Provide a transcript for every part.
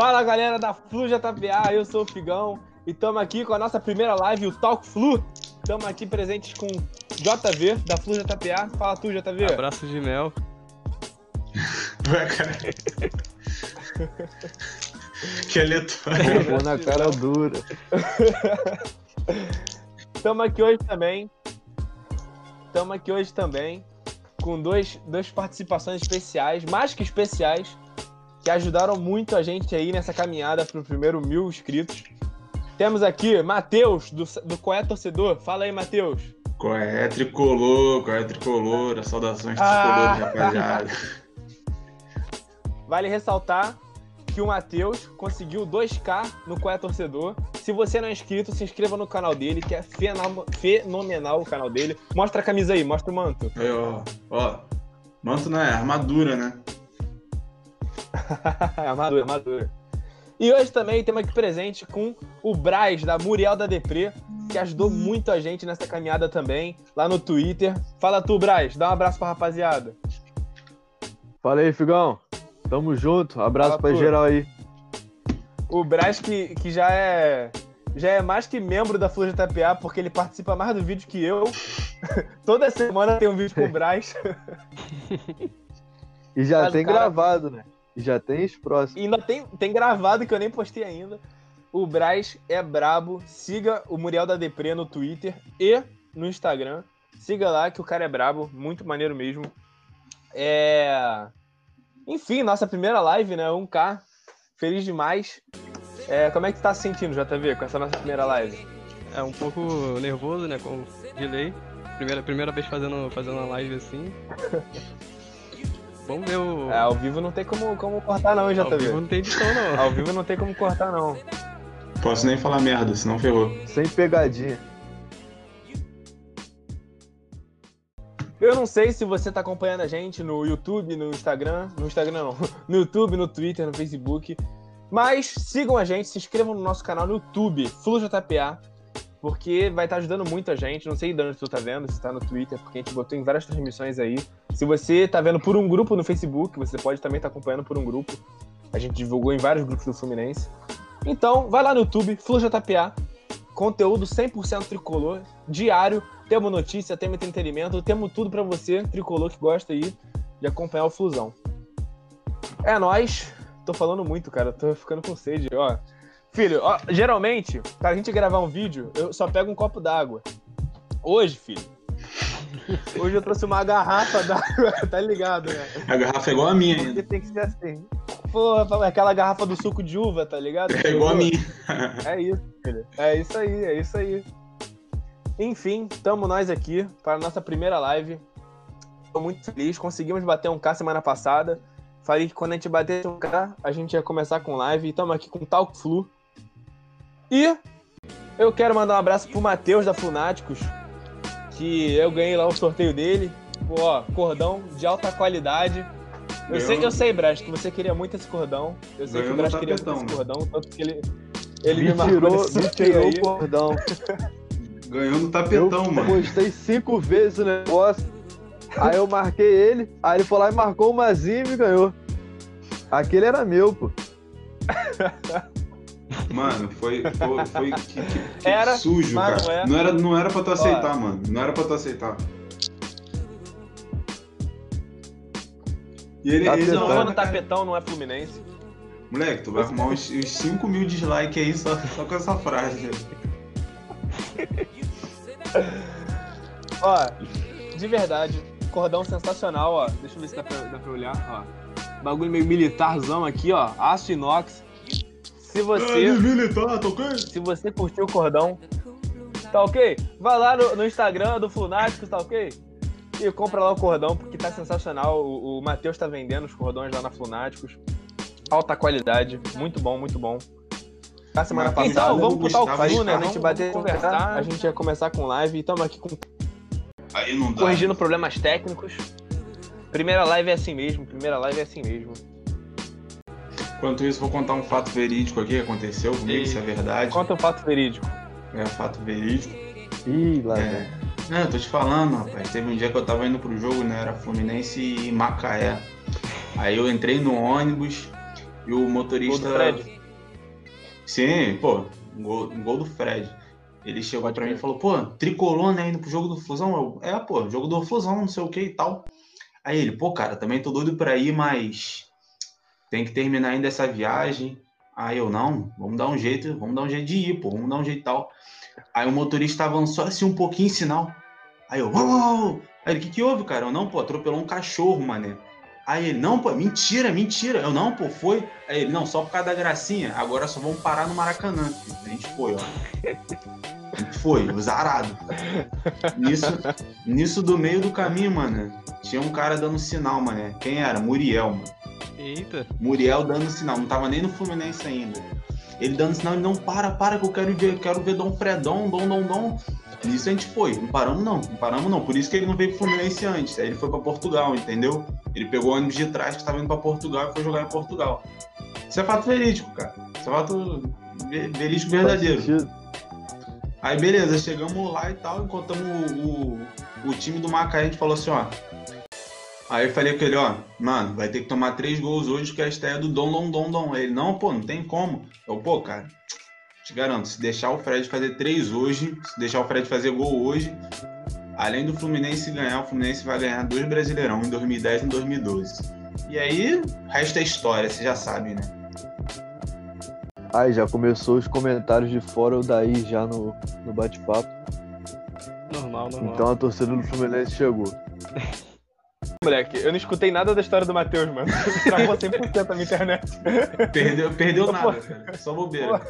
Fala galera da Flu JPA, eu sou o Figão e estamos aqui com a nossa primeira live, o Talk Flu. Estamos aqui presentes com JV da Flu JPA. Fala tu, JV. Abraço de mel. Ué, cara. que aleatório. Pô na cara dura. Estamos aqui hoje também. Estamos aqui hoje também com dois, duas participações especiais, mais que especiais, que ajudaram muito a gente aí nessa caminhada para o primeiro mil inscritos. Temos aqui Matheus, do, do Qual é Torcedor. Fala aí, Matheus. Qual é tricolor, qual é tricolor, saudações Ah. tricolores, rapaziada. Vale ressaltar que o Matheus conseguiu 2K no Qual é Torcedor. Se você não é inscrito, se inscreva no canal dele, que é fenomenal o canal dele. Mostra a camisa aí, mostra o manto. Aí, ó, ó. Manto não é armadura, né? armadura, armadura. E hoje também temos aqui presente com o Braz, da Muriel da Deprê, que ajudou muito a gente nessa caminhada também, lá no Twitter. Fala tu, Braz, dá um abraço pra rapaziada. Fala aí, Figão. Tamo junto. Abraço Fala, pra pô. geral aí. O Braz que, que já é já é mais que membro da Flu JPA, porque ele participa mais do vídeo que eu. Toda semana tem um vídeo com o Braz. E já Mas tem cara- gravado, né? Já tem os próximos. E ainda tem, tem gravado que eu nem postei ainda. O Braz é brabo. Siga o Muriel da Deprê no Twitter e no Instagram. Siga lá que o cara é brabo, muito maneiro mesmo. É... Enfim, nossa primeira live, né? 1K. Feliz demais. É, como é que tá se sentindo, JV, com essa nossa primeira live? É um pouco nervoso, né? Com delay. Primeira, primeira vez fazendo, fazendo uma live assim. Vamos ver o. É, ao vivo não tem como, como cortar não, hein, Ao vivo JV? não tem edição, não. Ao vivo não tem como cortar não. Posso nem falar merda, senão ferrou. Sem pegadinha. Eu não sei se você tá acompanhando a gente no YouTube, no Instagram, no Instagram não, no YouTube, no Twitter, no Facebook, mas sigam a gente, se inscrevam no nosso canal no YouTube, FluJPA, porque vai estar ajudando muito a gente, não sei de onde tu tá vendo, se tá no Twitter, porque a gente botou em várias transmissões aí. Se você tá vendo por um grupo no Facebook, você pode também estar acompanhando por um grupo. A gente divulgou em vários grupos do Fluminense. Então, vai lá no YouTube, FluJPA, conteúdo 100% tricolor, diário, temos notícia, temos entretenimento, temos tudo pra você, tricolor que gosta aí de acompanhar o Flusão. É nóis. Tô falando muito, cara. Tô ficando com sede, ó. Filho, ó, geralmente, pra gente gravar um vídeo, eu só pego um copo d'água. Hoje, filho. Hoje eu trouxe uma garrafa d'água, tá ligado, né? A garrafa é igual a minha Porque ainda. tem que ser assim. Porra, aquela garrafa do suco de uva, tá ligado? É igual a minha. É isso, filho. É isso aí, é isso aí. Enfim, estamos nós aqui para a nossa primeira live. Tô muito feliz, conseguimos bater um K semana passada. Falei que quando a gente batesse um K, a gente ia começar com live. E estamos aqui com o Talk Flu. E eu quero mandar um abraço pro Matheus da Flunáticos, que eu ganhei lá o sorteio dele. Pô, ó, cordão de alta qualidade. Eu Ganhou- sei, eu sei, Braz, que você queria muito esse cordão. Eu sei que o Braz no queria muito esse cordão, tanto que ele, ele me Me marcou tirou, nesse me tirou aí. o cordão. Ganhou no Eu tapetão, mano. postei cinco vezes o negócio. Aí eu marquei ele. Aí ele foi lá e marcou uma zinha e me ganhou. Aquele era meu, pô. Mano, foi, foi, foi que, que- que Era, sujo, cara. não é. Não era, não era pra tu aceitar, mano. Não era pra tu aceitar. E ele, Tá ele não não for era, no tapetão, não é Fluminense. Moleque, tu vai arrumar uns, uns 5 mil dislikes aí só, só com essa frase. Ó, de verdade, cordão sensacional, ó. Deixa eu ver se dá pra, dá pra olhar, ó. Bagulho meio militarzão aqui, ó. Aço inox. Se você, militar, tá ok? se você curtiu o cordão, tá ok? Vai lá no, no Instagram do Flunáticos, tá ok? E compra lá o cordão, porque tá sensacional. O, o Matheus tá vendendo os cordões lá na Flunáticos. Alta qualidade, muito bom, muito bom. Na semana Mas passada. então, vamos pro tal Flu, né? A gente bater conversar. A gente ia começar com live e estamos aqui com Aí não dá. corrigindo problemas técnicos. Primeira live é assim mesmo, primeira live é assim mesmo. Enquanto isso, vou contar um fato verídico aqui que aconteceu comigo, se é verdade. Conta um fato verídico. É fato verídico. Ih, lá É. Não, eu tô te falando, rapaz. Teve um dia que eu tava indo pro jogo, né? Era Fluminense e Macaé. Aí eu entrei no ônibus, E o Gol motorista. do Fred. Sim, pô, um gol, um gol do Fred. Ele chegou Pode pra mim e falou, pô, tricolor, né, indo pro jogo do Flusão? Eu, é, pô, jogo do Flusão, não sei o que e tal. Aí ele, pô, cara, também tô doido pra ir, mas tem que terminar ainda essa viagem. Aí eu, não, vamos dar um jeito, vamos dar um jeito de ir, pô, vamos dar um jeito tal. Aí o motorista avançou assim um pouquinho sinal. Aí eu, uou. Aí ele, o que que houve, cara? Eu, não, pô, atropelou um cachorro, mané. Aí ele, não, pô, mentira, mentira. Eu, não, pô, foi. Aí ele, não, só por causa da gracinha, agora só vamos parar no Maracanã. A gente foi, ó. A gente foi, zarado. Nisso, nisso do meio do caminho, mano, tinha um cara dando sinal, mané. Quem era? Muriel, mano. Eita. Muriel dando sinal, não tava nem no Fluminense ainda. Ele dando sinal, ele não para, para, que eu quero ver, quero ver Dom Fredon, Dom, Dom, Dom. Nisso a gente foi, não paramos não, não paramos não. Por isso que ele não veio pro Fluminense antes, aí ele foi pra Portugal, entendeu? Ele pegou o ônibus de trás que estava indo pra Portugal e foi jogar em Portugal. Isso é fato verídico, cara. Isso é fato ve- verídico verdadeiro. Aí beleza, chegamos lá e tal, encontramos o, o, o time do Macaé, a gente falou assim, ó. Aí eu falei com ele, ó, mano, vai ter que tomar três gols hoje, que é a estreia do Dom Dom Dom Dom. Aí ele, não, pô, não tem como. Eu, pô, cara, te garanto, se deixar o Fred fazer três hoje, se deixar o Fred fazer gol hoje, além do Fluminense ganhar, o Fluminense vai ganhar dois Brasileirão em 2010 e em 2012. E aí, o resto é história, você já sabe, né? Aí já começou os comentários de fora ou daí já no, no bate-papo. Normal, normal. Então a torcida do Fluminense chegou. Moleque, eu não escutei nada da história do Matheus, mano. Travou 100% a minha internet. Perdeu, perdeu nada, cara. Só bobeira.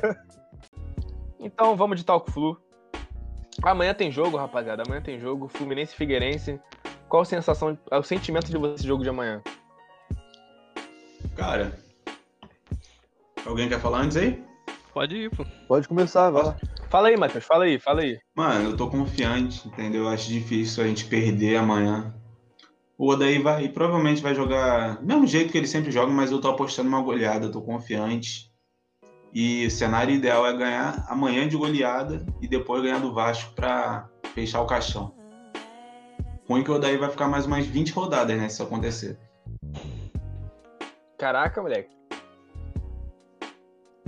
Então vamos de Talco Flu. Amanhã tem jogo, rapaziada. Amanhã tem jogo. Fluminense e Figueirense. Qual a sensação, o sentimento de você esse jogo de amanhã? Cara, alguém quer falar antes aí? Pode ir, pô. Pode começar, vai lá. Fala aí, Matheus. Fala aí, fala aí. Mano, eu tô confiante, entendeu? Eu acho difícil a gente perder amanhã. O Odaí vai, provavelmente vai jogar do mesmo jeito que ele sempre joga, mas eu tô apostando uma goleada, tô confiante. E o cenário ideal é ganhar amanhã de goleada e depois ganhar do Vasco pra fechar o caixão. Ruim que o Odaí vai ficar mais umas 20 rodadas, né, se isso acontecer. Caraca, moleque.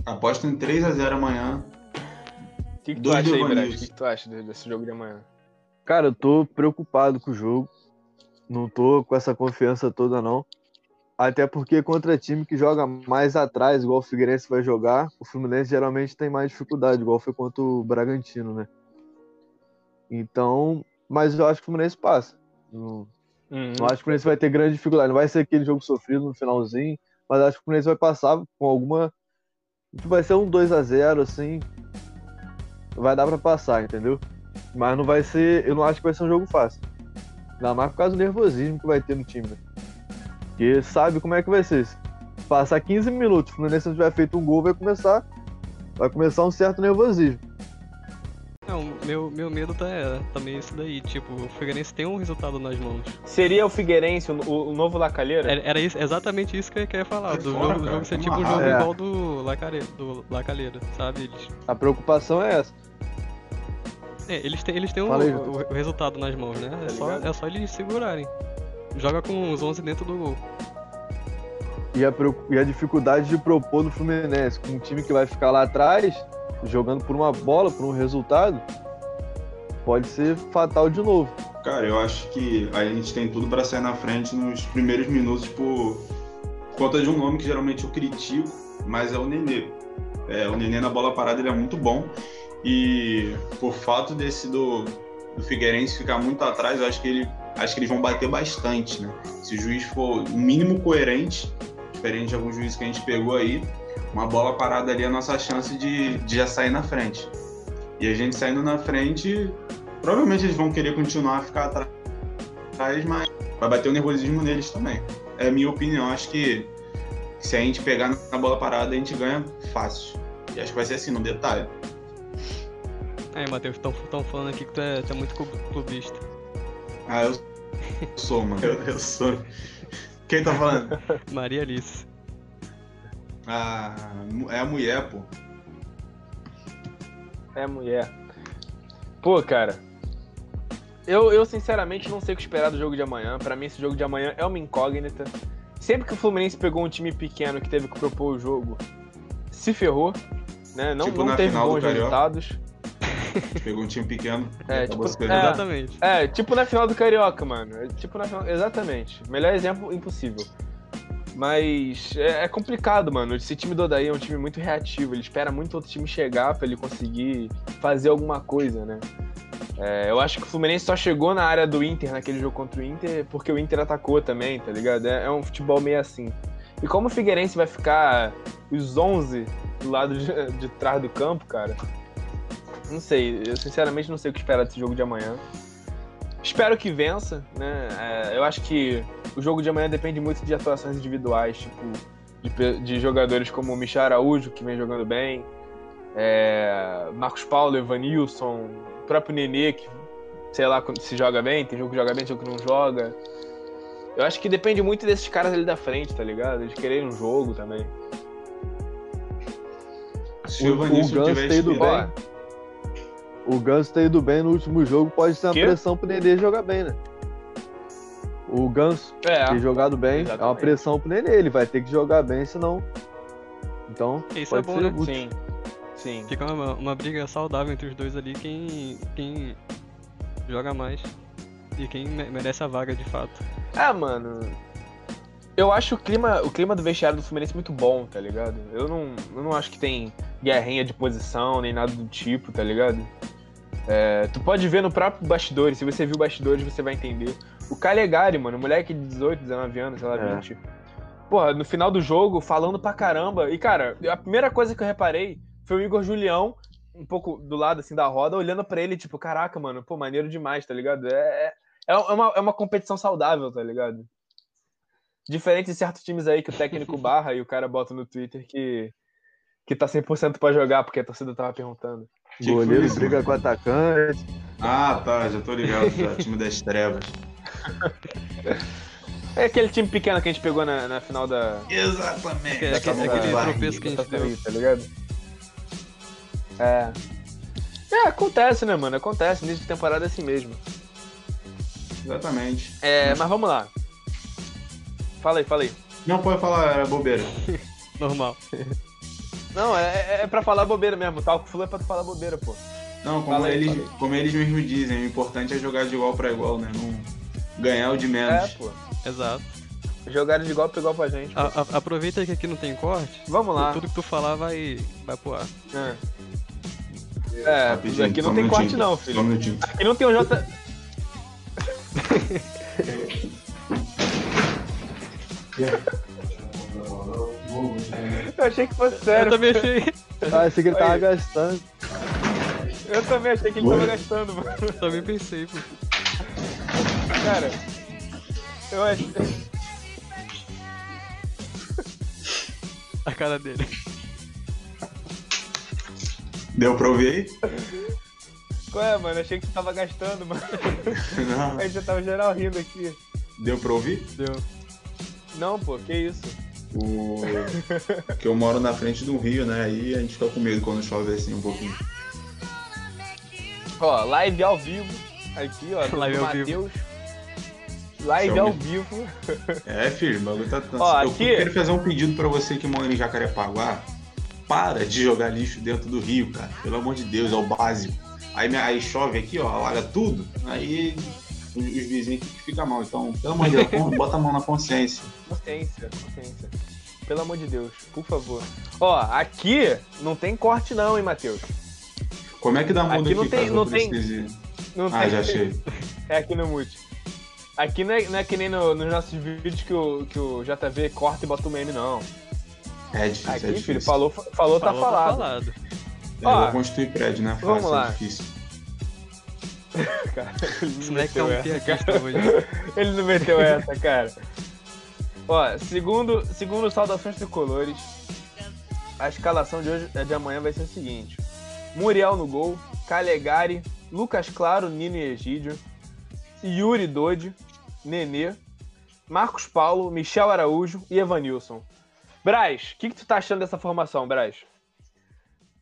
Aposto em 3 a 0 amanhã. O que, que tu Dois acha aí? O que, que tu acha de- desse jogo de amanhã? Cara, eu tô preocupado com o jogo. Não tô com essa confiança toda, não. Até porque contra time que joga mais atrás, igual o Figueirense vai jogar, o Fluminense geralmente tem mais dificuldade, igual foi contra o Bragantino, né? Então, mas eu acho que o Fluminense passa. Não, Uhum. não acho que o Fluminense vai ter grande dificuldade. Não vai ser aquele jogo sofrido no finalzinho, mas acho que o Fluminense vai passar com alguma. Vai ser um 2 a 0 assim. Vai dar pra passar, entendeu? Mas não vai ser. Eu não acho que vai ser um jogo fácil. Ainda mais por causa do nervosismo que vai ter no time. né? Porque sabe como é que vai ser. Se passar 15 minutos, o Fluminense não tiver feito um gol, vai começar. Vai começar um certo nervosismo. Não, meu, meu medo tá, é, também isso daí. Tipo, o Figueirense tem um resultado nas mãos. Seria o Figueirense o, o- novo Lacalheira? Era, era isso, exatamente isso que eu queria falar. Do fora, jogo, do jogo ser tá tipo um jogo É. igual do Lacalheira, do Lacalheira, sabe? Eles, A preocupação é essa. É, eles têm, eles têm o, o- o resultado nas mãos, né? É só, ligado? é só eles segurarem. Joga com os 11 dentro do gol. E a, e a dificuldade de propor no Fluminense, com um time que vai ficar lá atrás, jogando por uma bola, por um resultado, pode ser fatal de novo. Cara, eu acho que a gente tem tudo pra sair na frente nos primeiros minutos por conta de um nome que geralmente eu critico, mas é o Nenê. É, o Nenê na bola parada ele é muito bom e por fato desse do, do Figueirense ficar muito atrás, eu acho que ele acho que eles vão bater bastante, né? Se o juiz for o mínimo coerente, diferente de alguns juízes que a gente pegou aí, uma bola parada ali é a nossa chance de, de já sair na frente. E a gente saindo na frente, provavelmente eles vão querer continuar a ficar atrás, mas vai bater o nervosismo neles também. É a minha opinião. Acho que se a gente pegar na bola parada, a gente ganha fácil. E acho que vai ser assim, no detalhe. Aí, Matheus, estão falando aqui que tu é, tu é muito club- clubista. Ah, eu sou, mano. Eu, eu sou. Quem tá falando? Maria Alice. Ah, é a mulher, pô. É mulher. Pô, cara. Eu, eu sinceramente não sei o que esperar do jogo de amanhã. Pra mim, esse jogo de amanhã é uma incógnita. sempre que o Fluminense pegou um time pequeno que teve que propor o jogo, se ferrou, né? Não, Tipo não teve bons Carioca. Pegou um time pequeno. É, tipo. É. Exatamente. É, tipo na final do Carioca, mano. É Tipo na final. Exatamente. Melhor exemplo impossível. Mas é, é complicado, mano. Esse time do Odaí é um time muito reativo. Ele espera muito outro time chegar pra ele conseguir fazer alguma coisa, né? É, eu acho que o Fluminense só chegou na área do Inter naquele jogo contra o Inter porque o Inter atacou também, tá ligado? É, é um futebol meio assim. E como o Figueirense vai ficar os 11 do lado de, de trás do campo, cara, não sei. Eu sinceramente não sei o que esperar desse jogo de amanhã. Espero que vença, né? É, eu acho que o jogo de amanhã depende muito de atuações individuais, tipo, de, de jogadores como o Michel Araújo, que vem jogando bem, é, Marcos Paulo, Evanilson, o próprio Nenê, que sei lá se joga bem, tem jogo que joga bem, tem jogo que não joga. Eu acho que depende muito desses caras ali da frente, tá ligado? De quererem um jogo também. Se o O- o Evanilson Ganso indo inspirado- bem. O Ganso ter ido bem no último jogo pode ser uma Quê? pressão pro Nenê jogar bem, né? O Ganso ter É, jogado bem é uma exatamente. pressão pro Nenê. Ele vai ter que jogar bem, senão. Então, Isso é pode bom, ser né? útil. sim. Sim. Fica uma, uma briga saudável entre os dois ali, quem, quem joga mais e quem me- merece a vaga de fato. Ah, mano. Eu acho o clima, o clima do vestiário do Fluminense muito bom, tá ligado? Eu não, eu não acho que tem guerrinha de posição, nem nada do tipo, tá ligado? É, tu pode ver no próprio bastidores, se você viu bastidores, você vai entender. O Calegari, mano, moleque de 18, 19 anos, sei lá, É. 20. Porra, no final do jogo, falando pra caramba. E, cara, a primeira coisa que eu reparei foi o Igor Julião, um pouco do lado, assim, da roda, olhando pra ele, tipo, caraca, mano, pô, maneiro demais, tá ligado? É, é, é, uma, é uma competição saudável, tá ligado? Diferente de certos times aí que o técnico barra e o cara bota no Twitter que, que tá 100% pra jogar, porque a torcida tava perguntando. Que foi Goleiro isso, briga mano? com o atacante. Ah, tá, já tô ligado. Já, time das trevas. É aquele time pequeno que a gente pegou na, na final da. Exatamente. É, aquele- aquele tropeço que a gente da deu. tá ligado? É. É, acontece, né, mano? Acontece. Início de temporada é assim mesmo. Exatamente. É, mas vamos lá. Fala aí, fala aí. Não pode falar, era bobeira. Normal. Não, é, é pra falar bobeira mesmo. Tal, o Flu é pra tu falar bobeira, pô. Não, como, Fala aí, eles, fala aí. como eles mesmos dizem, o importante é jogar de igual pra igual, né? Não ganhar o de É, menos. pô. Exato. Jogaram de igual pra igual pra gente. pô. A- a- aproveita que aqui não tem corte. Vamos lá. Tudo que tu falar vai, vai pro ar. É, é Rapidinho, aqui não tem corte não, Só um filho. minutinho. Aqui não tem o J... Eu achei que fosse Eu sério. também achei. Ah, esse que ele tava Aí. gastando. Eu também achei que ele tava gastando, mano. também pensei, pô. Cara, eu achei. A cara dele. Deu pra ouvir aí? Qual é, mano? Achei que você tava gastando, mano. Não. Aí já tava geral rindo aqui. Deu pra ouvir? Deu. Não, pô, que isso? O... que eu moro na frente do rio, né? Aí a gente fica com medo quando chove assim um pouquinho. Ó, live ao vivo. Aqui, ó, Live ao Matheus. Live ao vivo. É, filho, o bagulho tá tanto. Ó, eu aqui- quero fazer um pedido pra você que mora em Jacarepaguá. Para de jogar lixo dentro do rio, cara. Pelo amor de Deus, é o básico. Aí, aí chove aqui, ó, alaga tudo. Aí os, os vizinhos aqui ficam mal. Então, pelo amor de Deus, bota a mão na consciência. Consciência, consciência. Pelo amor de Deus, por favor. Ó, aqui não tem corte não, hein, Matheus? Como é que dá muda Aqui aqui, não tem- caso eu não tem-? Não Ah, tem... já achei. É aqui no mute. Aqui não é, não é que nem no- nos nossos vídeos que o, que o JV corta e bota o meme, não. É difícil, é Aqui, difícil. filho, falou, falou, tá Falou, falado. É, Ó, eu vou construir prédio, né? Fácil, vamos lá. É difícil. Cara, ele Esse não moleque é meteu um essa, cara. hoje. Ele não meteu essa, cara. Ó, segundo, segundo saudações tricolores, a escalação de hoje é de amanhã vai ser o seguinte: Muriel no gol, Calegari, Lucas Claro, Nino e Egídio, Yuri Dodi, Nenê, Marcos Paulo, Michel Araújo e Evanilson. Braz, o que, que tu tá achando dessa formação, Braz?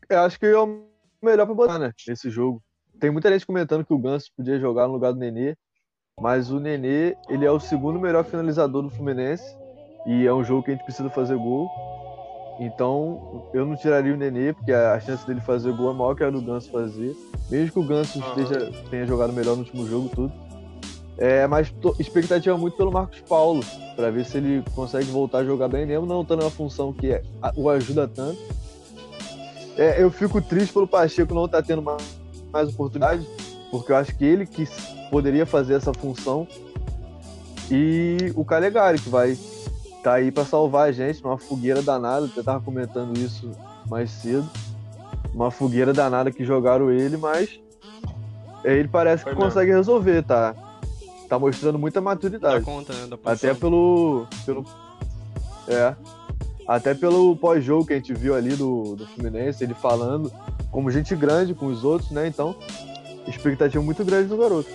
Eu acho que é o melhor pra botar, né? Esse jogo. Tem muita gente comentando que o Ganso podia jogar no lugar do Nenê, mas o Nenê, ele é o segundo melhor finalizador do Fluminense E é um jogo que a gente precisa fazer gol. Então, eu não tiraria o Nenê, porque a chance dele fazer gol é maior que a do Ganso fazer. Mesmo que o Ganso Aham. esteja, tenha jogado melhor no último jogo, tudo. É, mas tô, expectativa muito pelo Marcos Paulo, para ver se ele consegue voltar a jogar bem, mesmo não estando na função que é- a- o ajuda tanto. É, eu fico triste pelo Pacheco não estar tendo mais, mais oportunidade, porque eu acho que ele que poderia fazer essa função. E o Calegari, que vai tá aí para salvar a gente numa fogueira danada. Eu tava comentando isso mais cedo. Uma fogueira danada que jogaram ele, mas ele parece Foi que mesmo. consegue resolver, tá? Tá mostrando muita maturidade. conta, né? Até pelo. pelo é. Até pelo pós-jogo que a gente viu ali do, do Fluminense, ele falando como gente grande com os outros, né? Então, expectativa muito grande do garoto.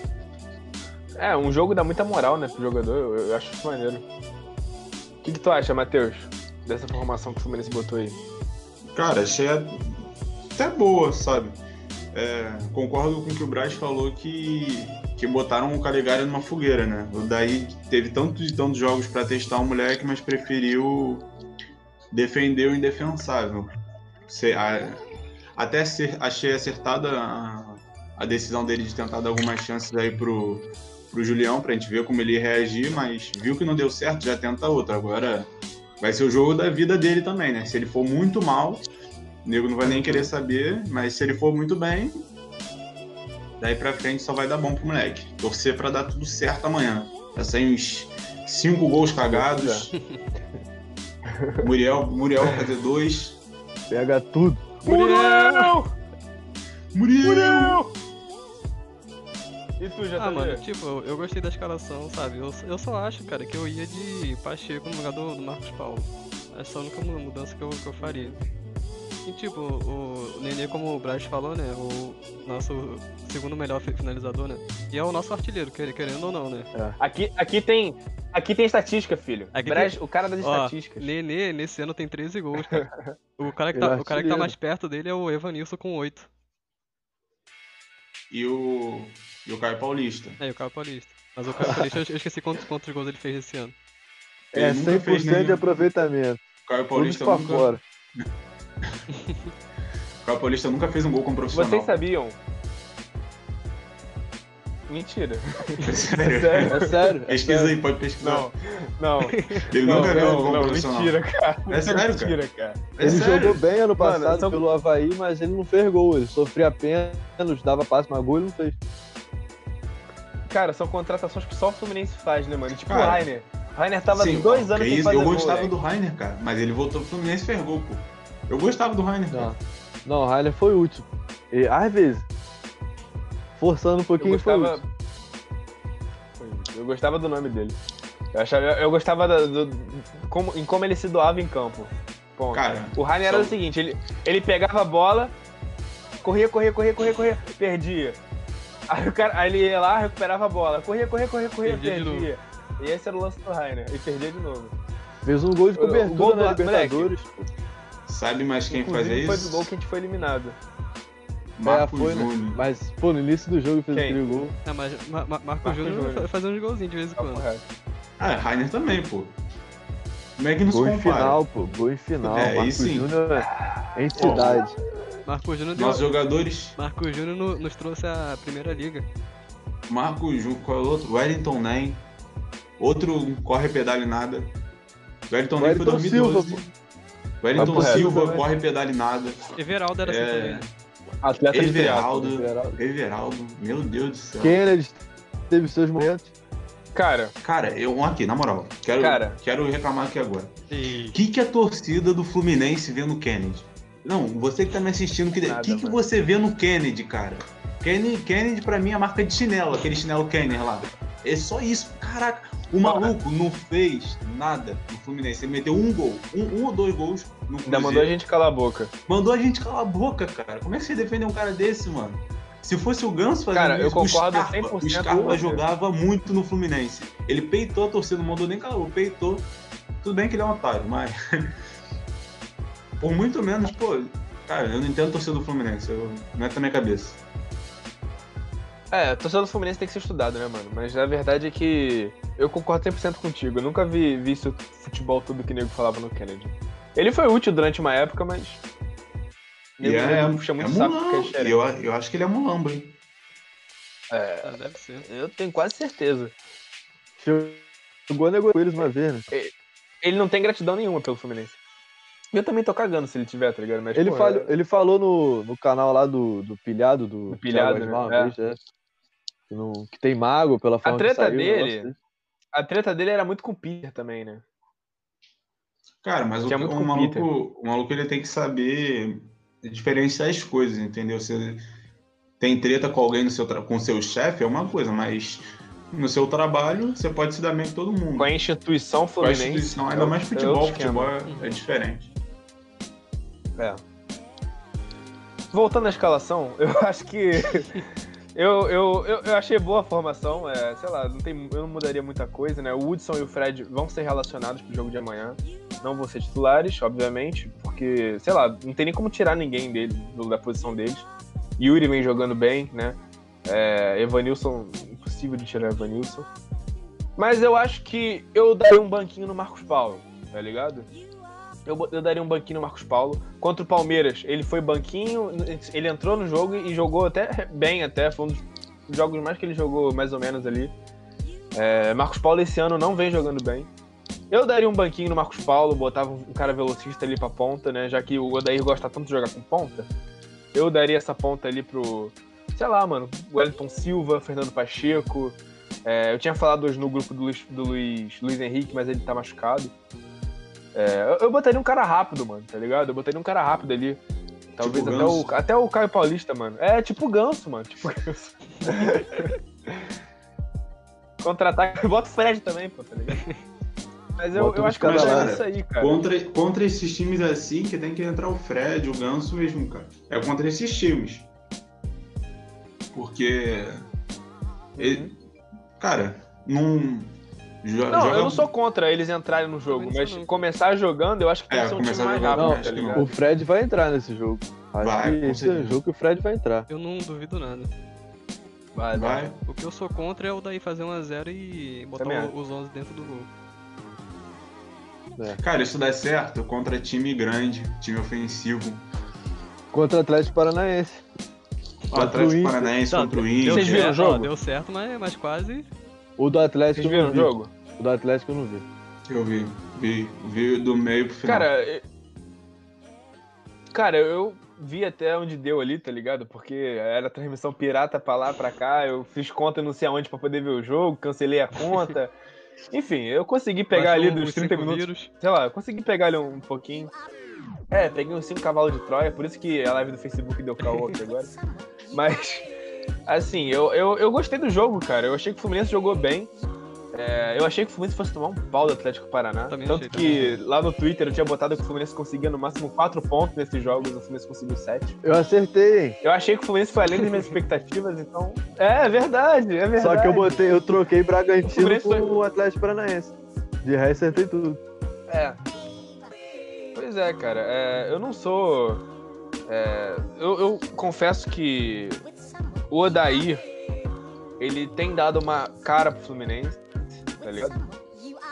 É, um jogo dá muita moral, né, pro jogador. Eu, eu acho isso maneiro. O que, que tu acha, Matheus? Dessa formação que o Fluminense botou aí? Cara, achei até boa, sabe? É, concordo com o que o Braz falou que, que botaram o Caligari numa fogueira, né? O Daí teve tantos e tantos jogos pra testar o moleque, mas preferiu defender o indefensável. Se- a- até ser- achei acertada a, a decisão dele de tentar dar algumas chances aí pro, pro Julião, pra gente ver como ele ia reagir, mas viu que não deu certo, já tenta outra. Agora vai ser o jogo da vida dele também, né? Se ele for muito mal, o nego não vai nem querer saber, mas se ele for muito bem, daí pra frente só vai dar bom pro moleque. Torcer pra dar tudo certo amanhã. Vai sair uns cinco gols cagados. Muriel, Muriel vai fazer dois. Pega tudo. Muriel! Muriel! Muriel! E tu, já Ah, tá mano, tipo, eu, eu gostei da escalação, sabe? Eu, eu só acho, cara, que eu ia de Pacheco no lugar do, do Marcos Paulo. Essa é a única mu- mudança que eu, que eu faria. E tipo, o Nenê, como o Braz falou, né? O nosso segundo melhor fi- finalizador, né? E é o nosso artilheiro, quer- querendo ou não, né? Aqui, aqui tem. Aqui tem estatística, filho. Aqui Braz- tem- O cara das Ó, estatísticas. Nenê, nesse ano tem 13 gols, cara. O cara que tá, é o cara que tá mais perto dele é o Evanilson com 8. E o, e o Caio Paulista. É, e o Caio Paulista. Mas o Caio Paulista, eu esqueci quantos, quantos gols ele fez esse ano. É Ele fez 100% de aproveitamento. O Caio Tudo Paulista, pra nunca, fora. o Caio Paulista nunca fez um gol como profissional. Vocês sabiam? Mentira. Sério? Sério? É sério. é Pesquisa sério. aí, pode pesquisar. Não, não. Ele não, nunca viu um não, gol não, profissional. mentira, cara. É sério, cara? mentira, cara. É Ele sério? jogou bem ano Mano, passado são- pelo Havaí, mas ele não fez gol. Ele sofria pênalti, dava passe, mas gol ele não fez. Cara, são contratações que só o Fluminense faz, né, mano? Tipo Cara, o Rainer. O Rainer tava Sim, dois anos que sem isso, fazer Eu gol, gostava né? do Rainer, cara, mas ele voltou pro Fluminense e fez gol, pô. Eu gostava do Rainer. Não, não, o Rainer foi útil. E às vezes, forçando um Eu pouquinho foi gostava... útil. Eu gostava do nome dele. Eu, achava, eu gostava da- do, como, em como ele se doava em campo. Ponto. Cara, o Rainer era o seguinte, ele, ele pegava a bola, corria, corria, corria, corria, corria, perdia. Aí, o cara, aí ele ia lá, recuperava a bola, corria, corria, corria, corria, Perdia perdia. E esse era o lance do Rainer, e perdia de novo. Fez um gol de O- o cobertura gol do- na Libertadores. Sabe mais quem Inclusive, isso? foi do gol que a gente foi eliminado. Marco É, foi, né? Júnior. Mas, pô, no início do jogo fez aquele gol. É, mas Ma- Ma- Marco, Marco Júnior Júnior. fa- fazendo uns golzinhos de vez em quando. Ah, Rainer também, pô. Como é que não se Gol compara? final, pô. Gol em final. É, sim. Júnior é entidade. Marco Júnior deu. Nossos jogadores, Marco Júnior no- nos trouxe a primeira liga. Marco Júnior, qual é o outro? Wellington Nem. Outro corre pedale nada. Wellington Nem foi Wellington Silva, 2012. pô. Wellington reto, Silva, né? corre pedale nada. Everaldo era assim É. também. né? Atleta de triatlo. Everaldo. Everaldo. Everaldo, meu Deus do céu. Kennedy teve seus momentos. Cara, Cara, eu aqui, na moral, quero, Cara. quero reclamar aqui agora. O que, que a torcida do Fluminense vê no Kennedy? Não, você que tá me assistindo, o que, Nada, que, que você vê no Kennedy, cara? Kennedy, Kennedy pra mim é a marca de chinelo, aquele chinelo Kenner lá. É só isso, caraca. O maluco não fez nada no Fluminense. Ele meteu um gol, um, um ou dois gols no ainda Cruzeiro. mandou a gente calar a boca. Mandou a gente calar a boca, cara. Como é que você defende um cara desse, mano? Se fosse o Ganso fazendo Cara, eu isso, concordo o Scarpa, 100% o Scarpa jogava muito no Fluminense. Ele peitou a torcida, não mandou nem calar, peitou. Tudo bem que ele é um otário, mas... Por muito menos, pô... Cara, eu não entendo a torcida do Fluminense. Eu... Não é da minha cabeça. É, torcedor do Fluminense tem que ser estudado, né, mano? Mas a verdade é que eu concordo 100% contigo. Eu nunca vi, vi isso futebol tudo que o nego falava no Kennedy. Ele foi útil durante uma época, mas. E Nego, é, nego puxa muito é saco porque é mulambo. diferente. eu, eu acho que ele é mulambo, hein? É, Ah, deve ser. eu tenho quase certeza. Chegou a negociar com eles uma vez, né? Ele não tem gratidão nenhuma pelo Fluminense. Eu também tô cagando se ele tiver, tá ligado? Mas, Ele, pô, falou, é- ele falou no, no canal lá do, do Pilhado, do, Do Pilhado, Thiago né? É. vez, é. Que, não- que tem mago pela forma treta que saiu, o dele- negócio A treta dele era muito com o Peter também, né? Cara, mas o, muito o maluco, o maluco ele tem que saber diferenciar as coisas, entendeu? Você tem treta com alguém no seu com seu chefe é uma coisa, mas no seu trabalho você pode se dar bem com todo mundo. Com a instituição Com a Fluminense. instituição, é ainda mais outro- é futebol, futebol é, é diferente. É. Voltando à escalação, eu acho que. Eu, eu, eu, eu achei boa a formação. É, sei lá, não tem, eu não mudaria muita coisa, né? O Hudson e o Fred vão ser relacionados pro jogo de amanhã. Não vão ser titulares, obviamente, porque, sei lá, não tem nem como tirar ninguém dele, da posição deles. Yuri vem jogando bem, né? É, Evanilson, impossível de tirar Evanilson. Mas eu acho que eu daria um banquinho no Marcos Paulo, tá ligado? Eu, eu daria um banquinho no Marcos Paulo. Contra o Palmeiras, ele foi banquinho, ele entrou no jogo e jogou até bem, até. Foi um dos jogos mais que ele jogou mais ou menos ali. É, Marcos Paulo esse ano não vem jogando bem. Eu daria um banquinho no Marcos Paulo, botava um cara velocista ali pra ponta, né? Já que o Odair gosta tanto de jogar com ponta. Eu daria essa ponta ali pro, sei lá, mano, Wellington Silva, Fernando Pacheco. É, eu tinha falado hoje no grupo do Luiz, do Luiz, Luiz Henrique, mas ele tá machucado. É, eu, eu botaria um cara rápido, mano, tá ligado? Eu botaria um cara rápido ali. Talvez Tipo até, o, até o Caio Paulista, mano. É tipo o Ganso, mano. Tipo o Ganso. Contra-ataque. Bota o Fred também, pô, tá ligado? Mas eu, Bota eu acho que eu lado. isso aí, cara. Contra, contra esses times assim, que tem que entrar o Fred, o Ganso mesmo, cara. É contra esses times. Porque. ele- cara, não. Jo- Não, joga- eu não sou contra eles entrarem no jogo, mas não. começar jogando, eu acho que tem É, que ser um time mais rápido, não, tá que ligado? O Fred vai entrar nesse jogo. Acho Vai, que esse é jogo que o Fred vai entrar. Eu não duvido nada. Vai, vai. O que eu sou contra é o daí fazer 1x0 e botar Também os 11 dentro do gol. Cara, isso dá certo contra time grande, time ofensivo. Contra o Atlético Paranaense. O Contra o Atlético Inter. Paranaense Não, contra o Inter. Vocês viram o jogo? Deu certo, mas, mas quase. O do Atlético Vocês viram não o vi. jogo? O do Atlético eu não vi. Eu vi, vi, vi do meio pro final. Cara, eu- cara, eu vi até onde deu ali, tá ligado? Porque era transmissão pirata pra lá, pra cá. Eu fiz conta não sei aonde pra poder ver o jogo, cancelei a conta. Enfim, eu consegui pegar baixou ali dos os 30 cinco minutos. vírus. Sei lá, eu consegui pegar ali um pouquinho. É, peguei uns 5 cavalos de Troia, por isso que a live do Facebook deu caô aqui agora. Mas, assim, eu, eu, eu gostei do jogo, cara. Eu achei que o Fluminense jogou bem. É, eu achei que o Fluminense fosse tomar um pau do Atlético Paraná. Também Tanto achei, que lá no Twitter eu tinha botado que o Fluminense conseguia no máximo 4 pontos nesses jogos, o Fluminense conseguiu 7. Eu acertei? Eu achei que o Fluminense foi além das minhas expectativas, então. É, é verdade, é verdade. Só que eu botei, eu troquei O Bragantino com foi- o Atlético Paranaense. De resto, acertei tudo. É. Pois é, cara. é, eu não sou. é, eu, eu confesso que o Odair ele tem dado uma cara pro Fluminense, tá ligado?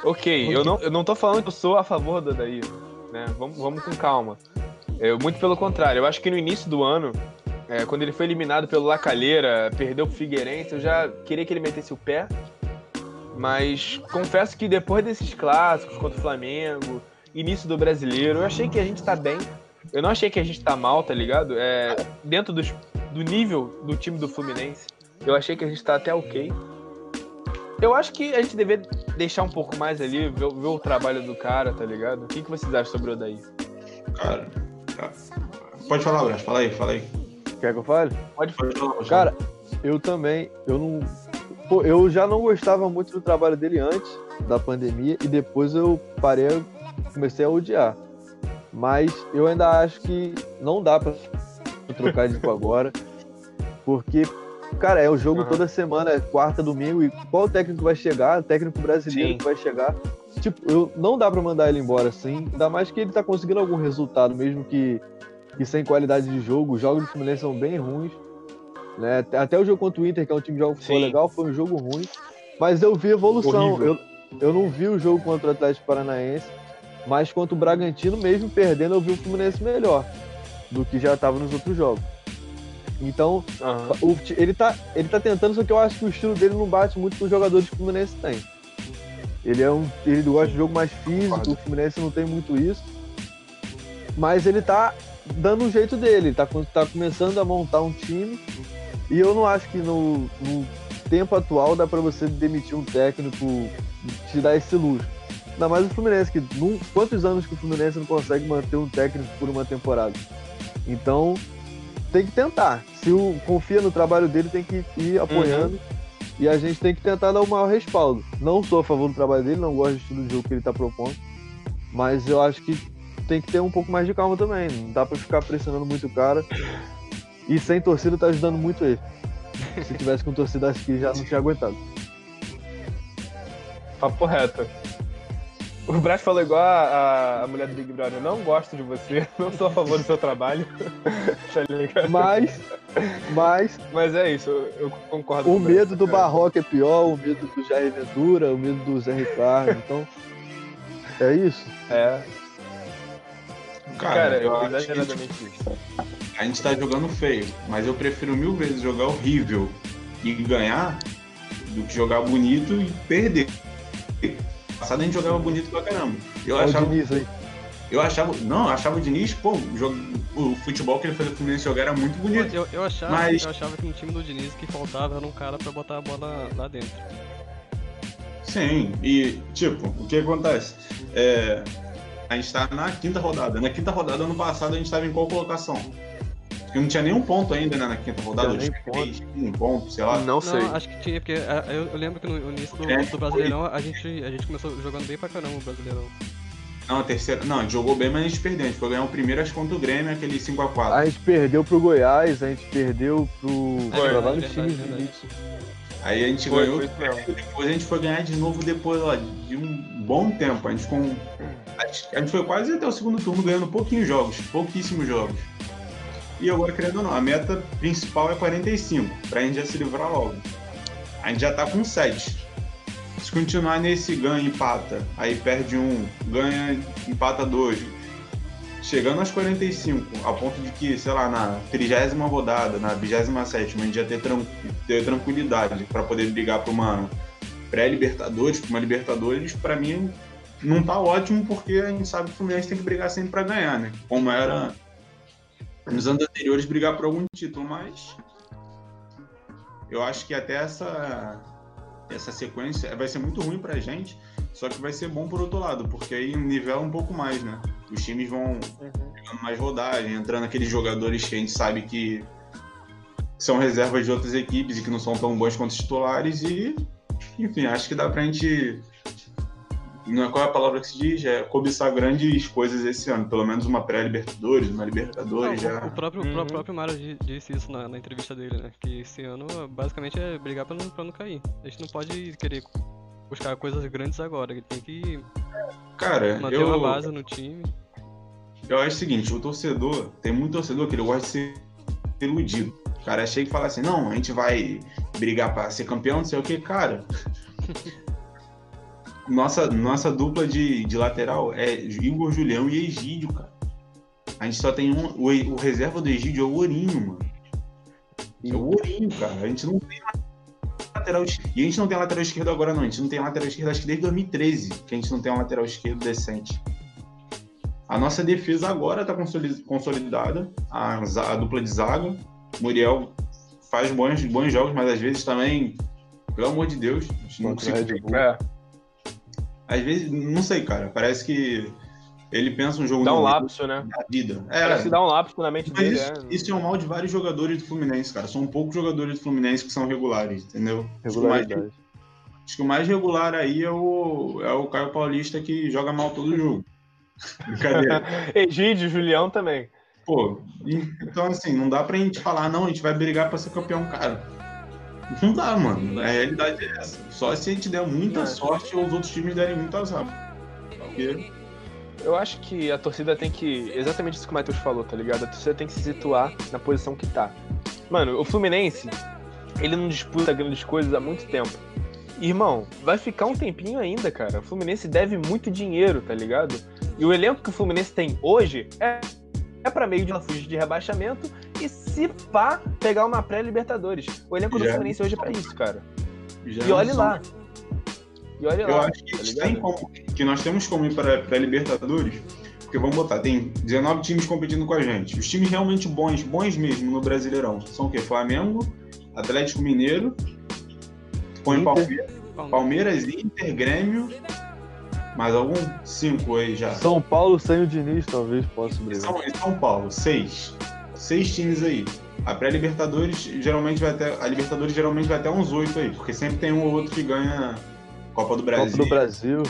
Ok, eu não, eu não tô falando que eu sou a favor do Odair, né? Vamos, vamos com calma. Eu, muito pelo contrário, eu acho que no início do ano, é, quando ele foi eliminado pelo Lacalheira, perdeu pro Figueirense, eu já queria que ele metesse o pé. Mas confesso que depois desses clássicos contra o Flamengo, início do brasileiro, eu achei que a gente tá bem. Eu não achei que a gente tá mal, tá ligado? É, dentro dos- do nível do time do Fluminense, eu achei que a gente tá até ok. Eu acho que a gente deveria deixar um pouco mais ali, ver, ver o trabalho do cara, tá ligado? O que, que vocês acham sobre o Odaí? Cara, tá. pode falar, Brás, fala aí, fala aí. Quer que eu fale? Pode Pode falar, Cara, eu também, eu não. Pô, eu já não gostava muito do trabalho dele antes da pandemia e depois eu parei, comecei a odiar. Mas eu ainda acho que não dá pra trocar de agora, porque, cara, é o jogo Aham. toda semana, é quarta, domingo, e qual técnico vai chegar? Técnico brasileiro Sim. que vai chegar. Tipo, eu, não dá pra mandar ele embora assim, ainda mais que ele tá conseguindo algum resultado, mesmo que, que sem qualidade de jogo. Os jogos do Fluminense são bem ruins. Né? Até- o jogo contra o Inter, que é um time de jogo futebol Sim. legal, foi um jogo ruim. Mas eu vi evolução. Horrível. Eu, eu não vi o jogo contra o Atlético Paranaense, mas contra o Bragantino, mesmo perdendo, eu vi o Fluminense melhor do que já estava nos outros jogos. Então, Aham. o ele, tá, ele tá tentando, só que eu acho que o estilo dele não bate muito com os jogadores que o Fluminense tem. Ele é um. Ele gosta de jogo mais físico, o Fluminense não tem muito isso. Mas ele tá dando um jeito dele, ele tá, tá começando a montar um time. E eu não acho que no, no tempo atual dá pra você demitir um técnico, te dar esse luxo. Ainda mais o Fluminense, que num, quantos anos que o Fluminense não consegue manter um técnico por uma temporada? Então, tem que tentar. Se o confia no trabalho dele, tem que ir apoiando. E a gente tem que tentar dar o maior respaldo. Não sou a favor do trabalho dele, não gosto do estilo de jogo que ele tá propondo. Mas eu acho que tem que ter um pouco mais de calma também. Não dá pra ficar pressionando muito o cara. E sem torcida tá ajudando muito ele. Se tivesse com torcida, acho que já não tinha aguentado. Papo reto. O Brás falou igual a, a mulher do Big Brother. Não gosto de você, não sou a favor do seu trabalho. tá ligado? Mas, mas Mas é isso, eu, eu concordo o com você, medo do cara. Barroca é pior, o medo do Jair Ventura, o medo do Zé Ricardo. Então, é isso. É, Cara, cara, eu é acho que exageradamente isso. a gente tá jogando feio, mas eu prefiro mil vezes jogar horrível e ganhar do que jogar bonito e perder. Passado a gente jogava bonito pra caramba. Eu Olha o achava, Diniz aí. eu achava, não, eu achava o Diniz, pô, o, jogo- o futebol que ele fazia o Fluminense jogar era muito bonito. Eu, eu, achava, Mas- eu achava que no time do Diniz que faltava era um cara pra botar a bola lá dentro. Sim, e tipo, o que acontece? É, a gente tá na quinta rodada. Na quinta rodada, ano passado, a gente tava em qual colocação? Porque não tinha nenhum ponto ainda, né, na quinta rodada. Que três, um ponto, sei lá. Não sei. Não, acho que tinha, porque ah, eu, eu lembro que no início do, É, do Brasileirão a gente, a gente começou jogando bem pra caramba o Brasileirão. Não, a terceira. Não, a gente jogou bem, mas a gente perdeu. A gente foi ganhar o primeiro, acho que contra o Grêmio, aquele 5x4. A gente perdeu pro Goiás, a gente perdeu pro. Foi, pra vários verdade, times. Aí a gente Foi, ganhou. foi. Depois a gente foi ganhar de novo depois ó, de um bom tempo. A gente ficou. um- A gente, a gente foi quase até o segundo turno ganhando pouquinhos jogos, pouquíssimos jogos. E agora, querendo ou não, a meta principal é 45, pra gente já se livrar logo. A gente já tá com 7. Se continuar nesse ganha empata, aí perde um, ganha, empata dois. Chegando aos 45, a ponto de que, sei lá, na 30 rodada, na 27, a gente já ter, tran- ter tranquilidade para poder brigar por uma pré-Libertadores, pra uma Libertadores, pra mim não tá ótimo, porque a gente sabe que o Fluminense tem que brigar sempre pra ganhar, né? Como era nos anos anteriores, brigar por algum título, mas eu acho que até essa, essa sequência vai ser muito ruim pra gente, só que vai ser bom por outro lado, porque aí nivela um pouco mais, né? Os times vão pegando mais rodagem, entrando aqueles jogadores que a gente sabe que são reservas de outras equipes e que não são tão bons quanto os titulares e, enfim, acho que dá pra gente não é qual é a palavra que se diz, é cobiçar grandes coisas esse ano, pelo menos uma pré-Libertadores, uma Libertadores Não, já. o, o próprio, o Uhum. próprio Mário di- disse isso na, na entrevista dele, né? Que esse ano basicamente é brigar pra não, pra não cair. A gente não pode querer buscar coisas grandes agora, ele tem que Cara, manter eu, uma base no time. eu acho o seguinte, o torcedor, tem muito torcedor que ele gosta de ser iludido. O cara chega e fala assim, não, a gente vai brigar pra ser campeão, não sei o que, cara. Nossa, nossa dupla de, de lateral é Igor Julião e Egídio, cara. A gente só tem um. O, o reserva do Egídio é o Ourinho, mano. É o Ourinho, cara. A gente não tem lateral. E a gente não tem lateral esquerdo agora, não. A gente não tem lateral esquerdo acho que desde 2013 que a gente não tem um lateral esquerdo decente. A nossa defesa agora tá consoli- consolidada. A, a dupla de zaga. Muriel faz bons, bons jogos, mas às vezes também, pelo amor de Deus, a gente não Bull. É, às vezes, não sei, cara. Parece que ele pensa um jogo dá um lapso, né? da vida. É, Parece que dá um lapso na mente dele, isso, é. isso é um mal de vários jogadores do Fluminense, cara. São poucos jogadores do Fluminense que são regulares, entendeu? Regularidade. acho que o mais regular aí é o, é o Caio Paulista que joga mal todo jogo. Brincadeira. Egídio, Julião também. Pô, então assim, não dá pra gente falar, não, a gente vai brigar pra ser campeão, cara. Não dá, mano. A realidade é essa. Só se a gente der muita sorte ou os outros times derem muito azar. Porque Eu acho que a torcida tem que. Exatamente isso que o Matheus falou, tá ligado? A torcida tem que se situar na posição que tá. Mano, o Fluminense, ele não disputa grandes coisas há muito tempo. Irmão, vai ficar um tempinho ainda, cara. O Fluminense deve muito dinheiro, tá ligado? E o elenco que o Fluminense tem hoje é, é para meio de uma fugir de rebaixamento se pá, pegar uma pré-Libertadores. O elenco do. Fluminense hoje é pra isso, cara. Já E olhe lá. E olha Eu lá. acho que, tá como, que nós temos como ir para a Libertadores, porque vamos botar, tem 19 times competindo com a gente. Os times realmente bons, bons mesmo no Brasileirão, são o quê? Flamengo, Atlético Mineiro, põe. Palmeiras, Palmeiras, Inter, Grêmio, mais algum? Cinco aí já. São Paulo sem o Diniz, talvez possa E brigar. São, São Paulo, seis. Seis times aí. A pré-Libertadores geralmente vai até. A Libertadores geralmente vai até uns oito aí, porque sempre tem um ou outro que ganha Copa do Brasil. Copa do Brasil.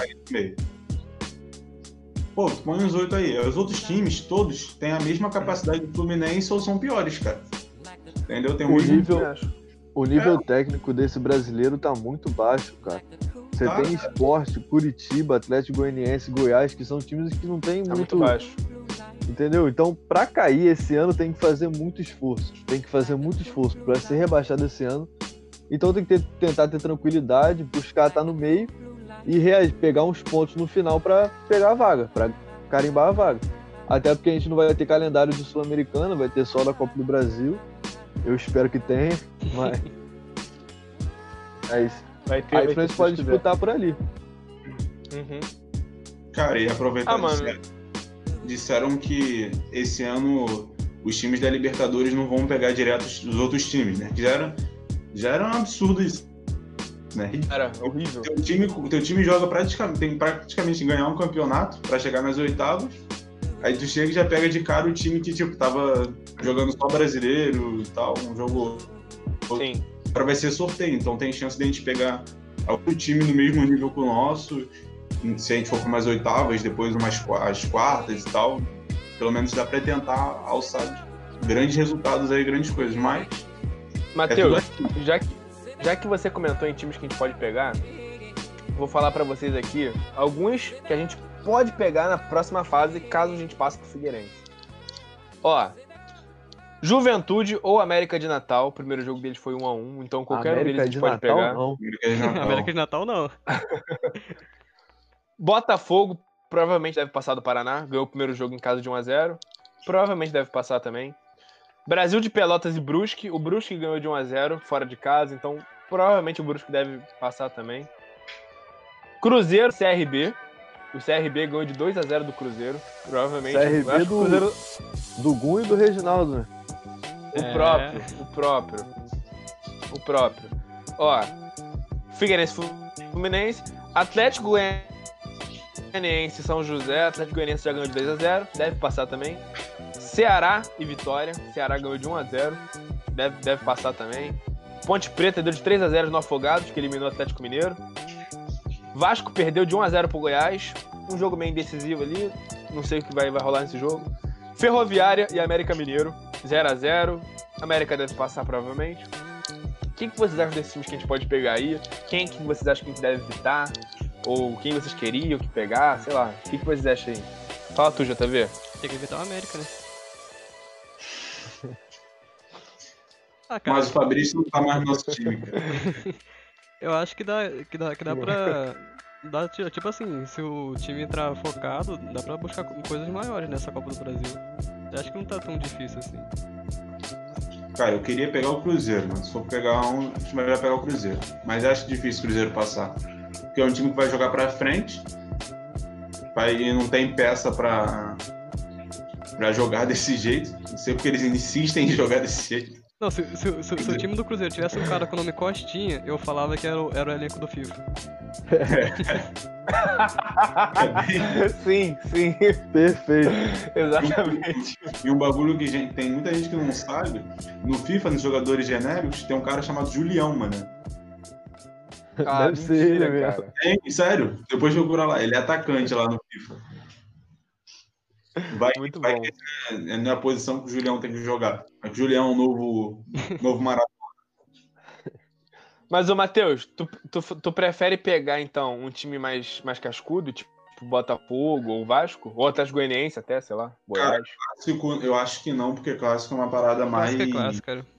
Pô, tu põe uns oito aí. Os outros times, todos, têm a mesma capacidade do Fluminense ou são piores, cara. Entendeu? Tem o O nível, o nível técnico desse brasileiro tá muito baixo, cara. Você Tá, tem esporte, Curitiba, Atlético Goianiense, Goiás, que são times que não tem Tá muito, muito baixo. Entendeu? Então, pra cair esse ano, tem que fazer muito esforço. Tem que fazer muito esforço pra ser rebaixado esse ano. Então, tem que ter- tentar ter tranquilidade, buscar estar no meio e rea- pegar uns pontos no final pra pegar a vaga, pra carimbar a vaga. Até porque a gente não vai ter calendário de Sul-Americana, vai ter só da Copa do Brasil. Eu espero que tenha, mas. É isso. Vai ter. Aí vai a gente pode disputar por ali. Uhum. Cara, e aproveitar Ah, mano. Disseram que esse ano os times da Libertadores não vão pegar direto os os outros times, né? Que já era, já era um absurdo isso. Né? Cara, horrível. Teu time, teu time joga praticamente, tem praticamente ganhar um campeonato pra chegar nas oitavas. Aí tu chega e já pega de cara o time que, tipo, tava jogando só brasileiro e tal, um jogo. Sim. Agora vai ser sorteio, então tem chance de a gente pegar algum time no mesmo nível que o nosso. Se a gente for para umas oitavas, depois umas as quartas e tal. Pelo menos dá pra tentar alçar grandes resultados aí, grandes coisas. Mas é Matheus, tudo já que, já que você comentou em times que a gente pode pegar, vou falar pra vocês aqui alguns que a gente pode pegar na próxima fase, caso a gente passe pro Figueirense. Ó, Juventude ou América de Natal, o primeiro jogo deles foi 1 a 1 então qualquer um deles a América gente de pode Natal, pegar. não. América de Natal não. Botafogo provavelmente deve passar do Paraná, ganhou o primeiro jogo em casa de 1 a 0 provavelmente deve passar também. Brasil de Pelotas e Brusque, o Brusque ganhou de 1 a 0 fora de casa, então provavelmente o Brusque deve passar também. Cruzeiro, CRB, o CRB ganhou de 2 a 0 do Cruzeiro, provavelmente. CRB do- Cruzeiro, Do Gun e do Reginaldo, né? o É. próprio, o próprio, o próprio. Ó, Figueirense, Fluminense, Atlético Goianiense, São José, Atlético Goianiense já ganhou de 2 a 0, deve passar também. Ceará e Vitória, Ceará ganhou de 1 a 0, deve, deve passar também. Ponte Preta deu de 3 a 0 no Afogados, que eliminou o Atlético Mineiro. Vasco perdeu de 1 a 0 pro Goiás, um jogo meio indecisivo ali, não sei o que vai, vai rolar nesse jogo. Ferroviária e América Mineiro, 0 a 0 América deve passar provavelmente. O que, que vocês acham desses times que a gente pode pegar aí? Quem que vocês acham que a gente deve evitar? Ou quem vocês queriam que pegar? Sei lá. O que, que vocês acham aí? Fala tu, JV. Tem que evitar o América, né? Ah, cara, Mas o Fabrício não tá mais no nosso time, cara. eu acho que dá, que dá, que dá pra. Dá, ti- tipo assim, se o time entrar focado, dá pra buscar co- coisas maiores nessa Copa do Brasil. Eu acho que não tá tão difícil assim. Cara, eu queria pegar o Cruzeiro, mas se for pegar um, acho melhor pegar o Cruzeiro. Mas acho difícil o Cruzeiro passar. Porque é um time que vai jogar pra frente. Vai, e não tem peça pra, pra jogar desse jeito. Não sei porque eles insistem em jogar desse jeito. Não, se, se- se- se o time do Cruzeiro tivesse um cara com o nome Costinha, eu falava que era o, era o elenco do FIFA. sim, sim. Perfeito. Exatamente. E um bagulho que gente, tem muita gente que não sabe, no FIFA, nos jogadores genéricos, tem um cara chamado Julião, mano. Ah, Deve ser ele mentira, mesmo. cara. Tem, sério, depois procura lá, ele é atacante lá no FIFA. Vai, Muito vai bom. que é na posição que o Julião tem que jogar. O Julião é um novo, novo maratona. Mas, ô Matheus, tu, tu, tu prefere pegar, então, um time mais, mais cascudo, tipo Botafogo ou Vasco? Ou Atlético Goianiense até, sei lá, Goiás? Clássico, eu acho que não, porque clássico é uma parada mais. Clássico é clássico, cara.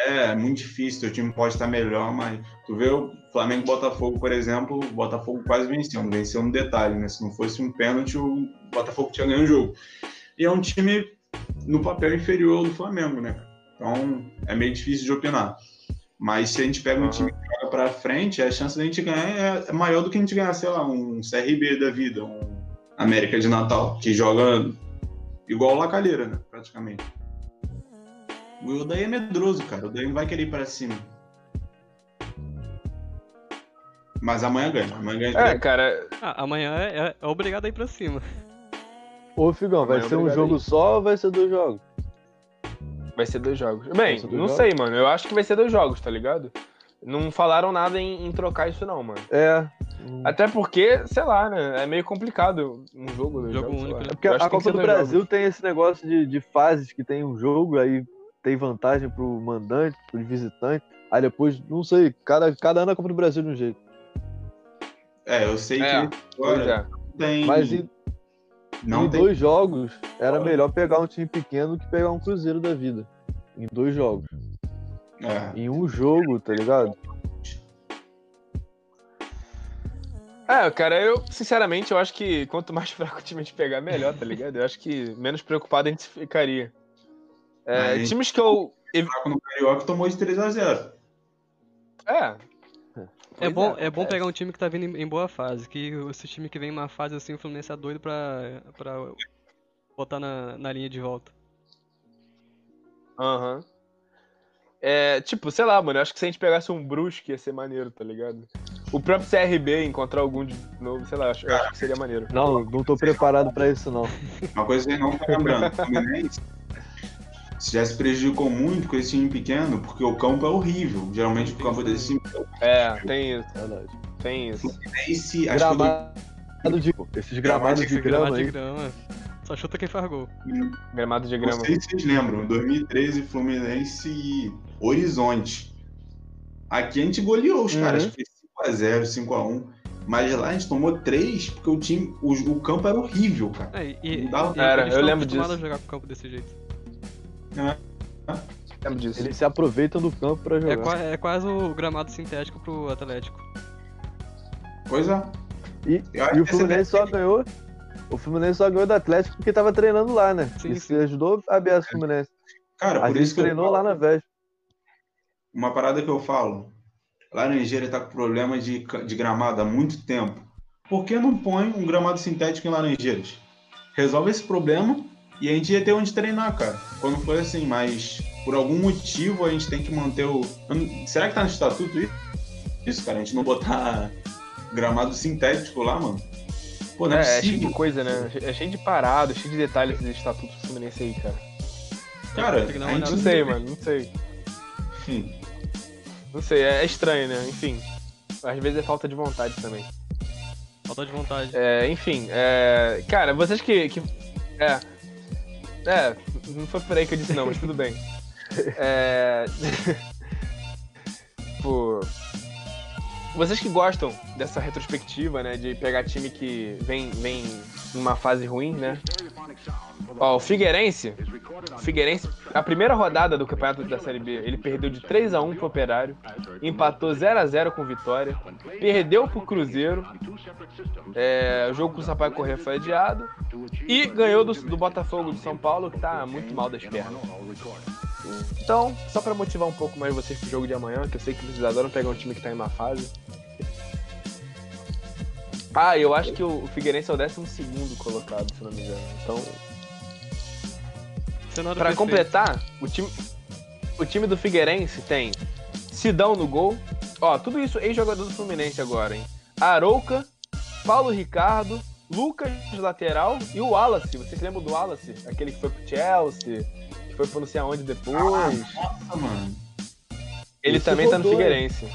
É, muito difícil, teu time pode estar melhor, mas tu vê o Flamengo Botafogo, por exemplo, o Botafogo quase venceu, não venceu no detalhe, né? Se não fosse um pênalti, o Botafogo tinha ganho o jogo. E é um time no papel inferior do Flamengo, né? Então é meio difícil de opinar. Mas se a gente pega um time que joga pra frente, a chance da gente ganhar é maior do que a gente ganhar, sei lá, um CRB da vida, um América de Natal, que joga igual o Lacalheira, né? Praticamente. O Daí é medroso, cara. O Daí não vai querer ir pra cima. Mas amanhã ganha. Amanhã ganha. É, cara, Ah, amanhã é, é- é obrigado a ir pra cima. Ô, Figão, vai Amanhã ser um jogo aí. só ou vai ser dois jogos? vai ser dois jogos. Bem, dois não jogos? sei, mano. Eu acho que vai ser dois jogos, tá ligado? Não falaram nada em, em trocar isso, não, mano. É. hum, Até porque, sei lá, né? É meio complicado um jogo. dois Jogo jogos, único, né? É porque a Copa do Brasil jogos. tem esse negócio de, de fases que tem um jogo, aí tem vantagem pro mandante, pro visitante. Aí depois, não sei, cada, cada ano a Copa do Brasil de um jeito. É, eu sei É, que agora é. tem. Mas em, não em tem. dois jogos, era melhor pegar um time pequeno que pegar um Cruzeiro da vida. Em dois jogos. É, Em um jogo, tá ligado? É, cara, eu, sinceramente, eu acho que quanto mais fraco o time a gente pegar, melhor, tá ligado? Eu acho que menos preocupado a gente ficaria. É, Mas- times que eu. fraco no Carioca tomou de 3x0. É. É bom, é bom acontece. pegar um time que tá vindo em, em boa fase. Que esse time que vem em má fase assim, o Fluminense é doido pra, pra botar na, na linha de volta. Aham. É, tipo, sei lá, mano, eu acho que se a gente pegasse um Brusque ia ser maneiro, tá ligado? O próprio CRB encontrar algum de novo, sei lá, eu acho, acho que seria maneiro. Não, não tô preparado pra isso, não. Uma coisa que não tá lembrando, Fluminense já se prejudicou muito com esse time pequeno, porque o campo é horrível. Geralmente o campo desse time É, tem isso, Verdade. tem isso. Fluminense, acho que eu dou- Gramado de. Esses gramados de gramado de grama. Só chuta quem faz gol. Gramado de Não grama. sei se vocês lembram, 2013, Fluminense e Horizonte. Aqui a gente goleou os Uhum. caras, fez 5x0, 5x1. Mas lá a gente tomou 3 porque o time, o, o campo era horrível, cara. É, e, e, Não e Era, eu lembro disso. a jogar com o campo desse jeito. Disso. Eles se aproveitam do campo pra É, jogar. qua- é quase o gramado sintético pro Atlético. Pois é. E, Eu e o Fluminense só ganhou. O Fluminense só ganhou do Atlético porque tava treinando lá, né? Sim, Isso sim. ajudou a beça o Fluminense. Cara, A por gente isso que eu treinou falo, lá na véspera. uma parada que eu falo. Laranjeira tá com problema de, de gramado há muito tempo. Por que não põe um gramado sintético em Laranjeiras? Resolve esse problema e a gente ia ter onde treinar, cara. Quando foi assim, mas por algum motivo a gente tem que manter o. Não- Será que tá no estatuto isso? Isso, cara, a gente não botar gramado sintético lá, mano. Pô, não é, É, é cheio de coisa, né? É cheio de parada, cheio de detalhes desse estatuto do Fluminense aí, cara. Cara, dar a gente Não sei, mano, não sei. Enfim, Não sei, é estranho, né? Enfim. Às vezes é falta de vontade também. Falta de vontade. É, enfim, é... cara, vocês que, que. É. É, não foi por aí que eu disse não, mas tudo bem. É. Pô. Vocês que gostam dessa retrospectiva, né? De pegar time que vem, vem numa fase ruim, né? Ó, o Figueirense. Figueirense, a primeira rodada do campeonato da Série B, ele perdeu de 3 a 1 pro Operário, empatou 0 a 0 com Vitória, perdeu pro Cruzeiro, é, o jogo com o Sampaio Corrêa foi adiado e ganhou do, do Botafogo de São Paulo, que tá muito mal das pernas. Então, só pra motivar um pouco mais vocês pro jogo de amanhã, que eu sei que vocês adoram pegar um time que tá em má fase. Ah, eu acho que o Figueirense é o 12 colocado, se não me engano. Então, Cenário Pra perfeito. completar, o time, o time do Figueirense tem Sidão no gol. Ó, tudo isso ex-jogador do Fluminense agora, hein? Arouca, Paulo Ricardo, Lucas lateral e o Wallace. Vocês lembram do Wallace? Aquele que foi pro Chelsea, que foi pro não sei aonde depois. nossa, mano. Ele esse também tá no rodou, Figueirense.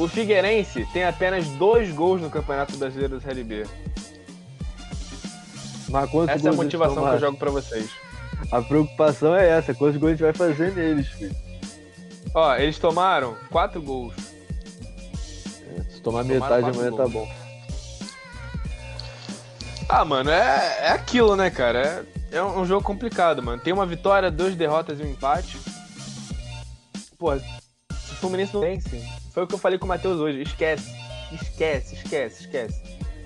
O Figueirense tem apenas dois gols no Campeonato Brasileiro da Série B. Mas quantos Essa é a eles motivação que eu jogo pra vocês. A preocupação é essa, quantos gols a gente vai fazer neles, filho. Ó, eles tomaram quatro gols. Se tomar Tomaram metade amanhã tá gols. bom. Ah, mano, é, é aquilo, né, cara? É, é um, jogo complicado, mano. Tem uma vitória, duas derrotas e um empate. pô, o Fluminense não vence, foi o que eu falei com o Matheus hoje, esquece. Esquece, esquece, esquece.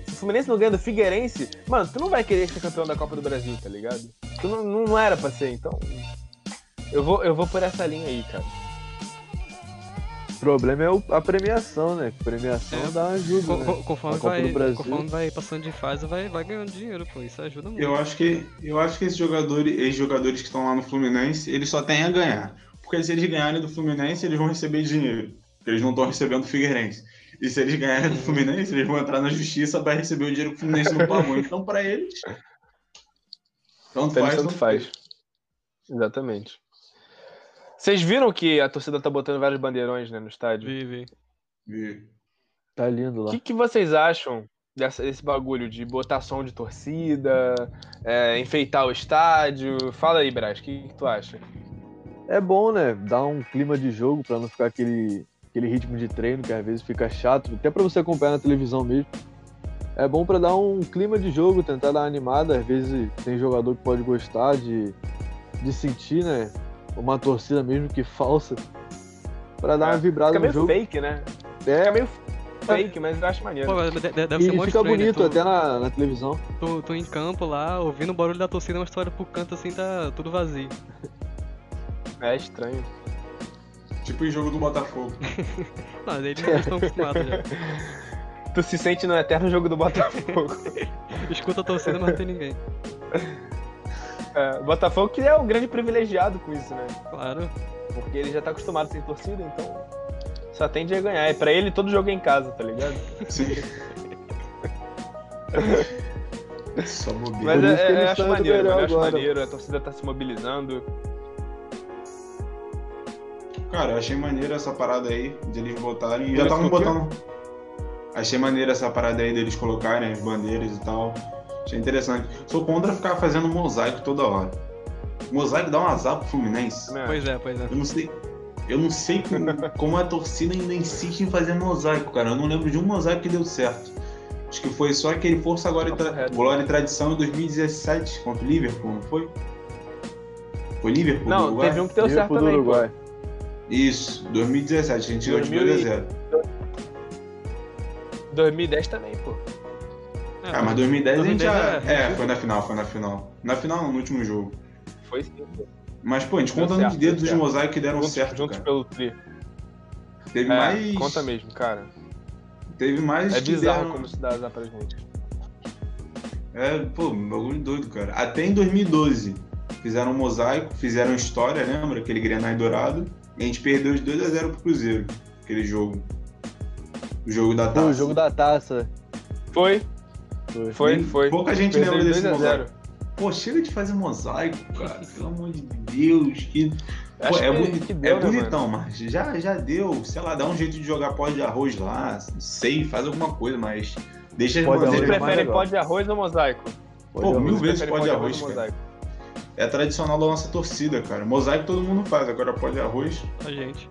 Se o Fluminense não ganha do Figueirense, mano, tu não vai querer ser campeão da Copa do Brasil, tá ligado? Tu não, não era pra ser, então. Eu vou, eu vou por essa linha aí, cara. O problema é a premiação, né? Premiação É. dá uma ajuda, Co- né? co- conforme, vai, do Brasil. conforme vai passando de fase, vai, vai ganhando dinheiro, pô. Isso ajuda muito. Eu acho que, eu acho que esses jogadores, esses jogadores que estão lá no Fluminense, eles só têm a ganhar. Porque se eles ganharem do Fluminense, eles vão receber dinheiro. Porque eles não estão recebendo do Figueirense. E se eles ganharem do Fluminense, eles vão entrar na justiça para receber o dinheiro que o Fluminense não pagou. Então, para eles. Tanto Pra faz, tanto faz. Exatamente. Vocês viram que a torcida tá botando vários bandeirões né, no estádio? Vi, vi. Tá lindo O lá. que, que vocês acham dessa, desse bagulho de botar som de torcida, é, enfeitar o estádio? Fala aí, Brás, o que, que tu acha? É bom, né? Dar um clima de jogo pra não ficar aquele, aquele ritmo de treino que às vezes fica chato, até pra você acompanhar na televisão mesmo. É bom pra dar um clima de jogo, tentar dar uma animada. Às vezes tem jogador que pode gostar de, de sentir, né? Uma torcida mesmo que falsa. Pra dar É, uma vibrada Fica no meio jogo. fake, né? É, Fica meio fake, mas eu acho maneiro. Pô, deve e ser fica estranho, né? bonito Tu- até na, na televisão. Tu, tu em campo lá, ouvindo o barulho da torcida, mas tu olha pro canto assim, tá tudo vazio. É estranho. Tipo o jogo do Botafogo. Não, eles já estão acostumados já. Tu se sente no eterno jogo do Botafogo. Escuta a torcida, mas não tem ninguém. É, Botafogo que é o grande privilegiado com isso, né? Claro. Porque ele já tá acostumado a ser torcida, então só tende a ganhar. E pra ele todo jogo é em casa, tá ligado? Sim. Só bobeira. Mas é, é, acho maneiro, mano, eu acho agora. maneiro, a torcida tá se mobilizando. Cara, eu achei maneiro essa parada aí, de eles botarem. Por Já estavam botando. Achei maneiro essa parada aí deles colocarem as bandeiras e tal. Achei interessante. Sou contra ficar fazendo mosaico toda hora. Mosaico dá um azar pro Fluminense. né? Pois é, pois é. Eu não sei. Eu não sei como, como a torcida ainda insiste em fazer mosaico, cara. Eu não lembro de um mosaico que deu certo. Acho que foi só aquele Força Glória, e Tá Tra-. Glória e Tradição em 2017 contra o Liverpool, não foi? Foi Liverpool? do Não, Uruguai? teve um que deu certo Liverpool do também, pô. Isso, 2017, a gente ganhou de 2000 e- 2x0. 2010 também, pô. É, Ah, mas 2010 a gente já. 2010 É, foi na final, foi na final. Na final, não, no último jogo. Foi sim, pô. Mas, pô, a gente conta certo, nos dedos certo. mosaicos que deram Juntos, certo, juntos cara. pelo tri. Teve É, mais. conta mesmo, cara. Teve mais. É bizarro deram- como se dá azar pra gente. É, pô, um bagulho doido, cara. Até em 2012 fizeram um mosaico, fizeram história, lembra? Aquele Grenai Dourado. A gente perdeu de 2x0 pro Cruzeiro, aquele jogo. O jogo da Pô, taça. o jogo da taça. Foi, Foi. foi, foi. Pouca gente Perdeu lembra de desse 2 a mosaico. 0. Pô, chega de fazer mosaico, cara. Pelo amor de Deus. Que... Pô, é, que- boni- que é deu, né, bonitão, mas já, já deu. Sei lá, dá um jeito de jogar pó de arroz lá. Não sei, faz alguma coisa, mas deixa de Vocês é preferem pó de arroz ou mosaico? Pô, Pode mil vezes pó de arroz, cara. É tradicional da nossa torcida, cara. Mosaico todo mundo faz, agora pó de arroz. a gente.